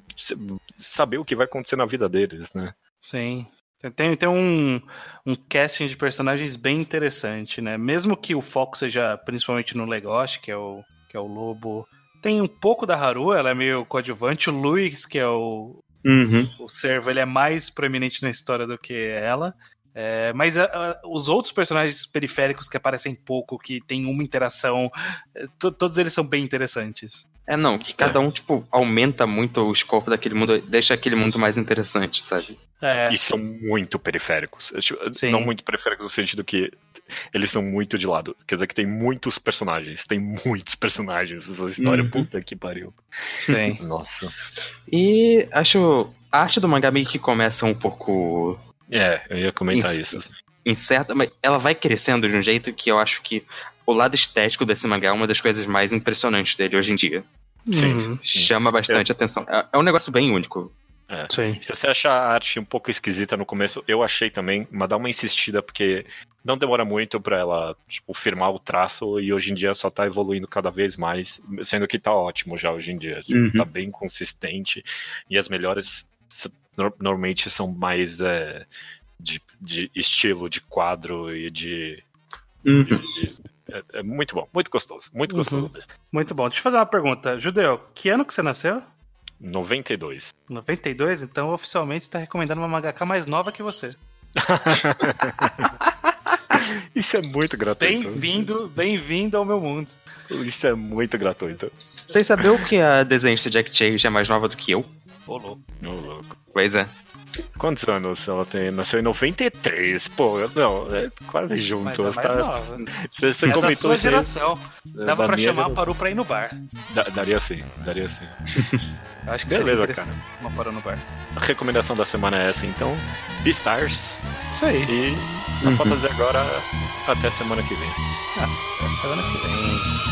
S1: saber o que vai acontecer na vida deles, né?
S3: Sim. Tem, tem um, um casting de personagens bem interessante, né? Mesmo que o foco seja principalmente no Legoshi, que é o, que é o lobo. Tem um pouco da Haru, ela é meio coadjuvante. O Luiz, que é o,
S2: Uhum.
S3: O servo ele é mais proeminente na história do que ela. É, mas a, a, os outros personagens periféricos que aparecem pouco, que tem uma interação, é, todos eles são bem interessantes.
S2: É, não, que cada é. um, tipo, aumenta muito o escopo daquele mundo, deixa aquele mundo mais interessante, sabe?
S1: É. E são muito periféricos. Tipo, não muito periféricos no sentido que eles são muito de lado. Quer dizer que tem muitos personagens, tem muitos personagens. Essa história, uhum. puta que pariu.
S3: Sim.
S1: Nossa.
S2: E acho. A arte do mangá meio que começa um pouco.
S1: É, eu ia comentar isso.
S2: Incerta, mas ela vai crescendo de um jeito que eu acho que o lado estético desse mangá é uma das coisas mais impressionantes dele hoje em dia.
S1: Sim. Uhum.
S2: Chama bastante é. atenção. É, é um negócio bem único.
S1: É. Se você achar a arte um pouco esquisita no começo, eu achei também, mas dá uma insistida, porque não demora muito para ela, tipo, firmar o traço e hoje em dia só tá evoluindo cada vez mais, sendo que tá ótimo já hoje em dia. Tipo, uhum. Tá bem consistente e as melhores normalmente são mais é, de, de, estilo de quadro e de. Uhum. de, de é, é, muito bom, muito gostoso, muito gostoso uhum.
S3: Muito bom. Deixa eu fazer uma pergunta. Judeu, que ano que você nasceu?
S1: 92.
S3: 92? Então oficialmente está recomendando uma mangaka mais nova que você.
S1: Isso é muito gratuito.
S3: Bem-vindo, bem-vindo ao meu mundo.
S1: Isso é muito gratuito.
S2: Vocês sabiam que a desenhista Jack Chase é mais nova do que eu?
S3: Ô, louco.
S1: Ô, louco.
S2: Pois é.
S1: Quantos anos ela tem? Nasceu em 93. Pô, não, é quase junto. Mas é mais
S3: tá... nova. Você, você é comentou da sua geração. É Dava pra chamar geração. a Paru pra ir no bar.
S1: Da, daria sim, daria sim.
S3: Acho que Beleza, cara. Uma Paru no bar.
S1: A recomendação da semana é essa, então. Beastars.
S3: Isso aí.
S1: E a uhum. foto de agora até semana que vem.
S3: Ah, até semana que vem.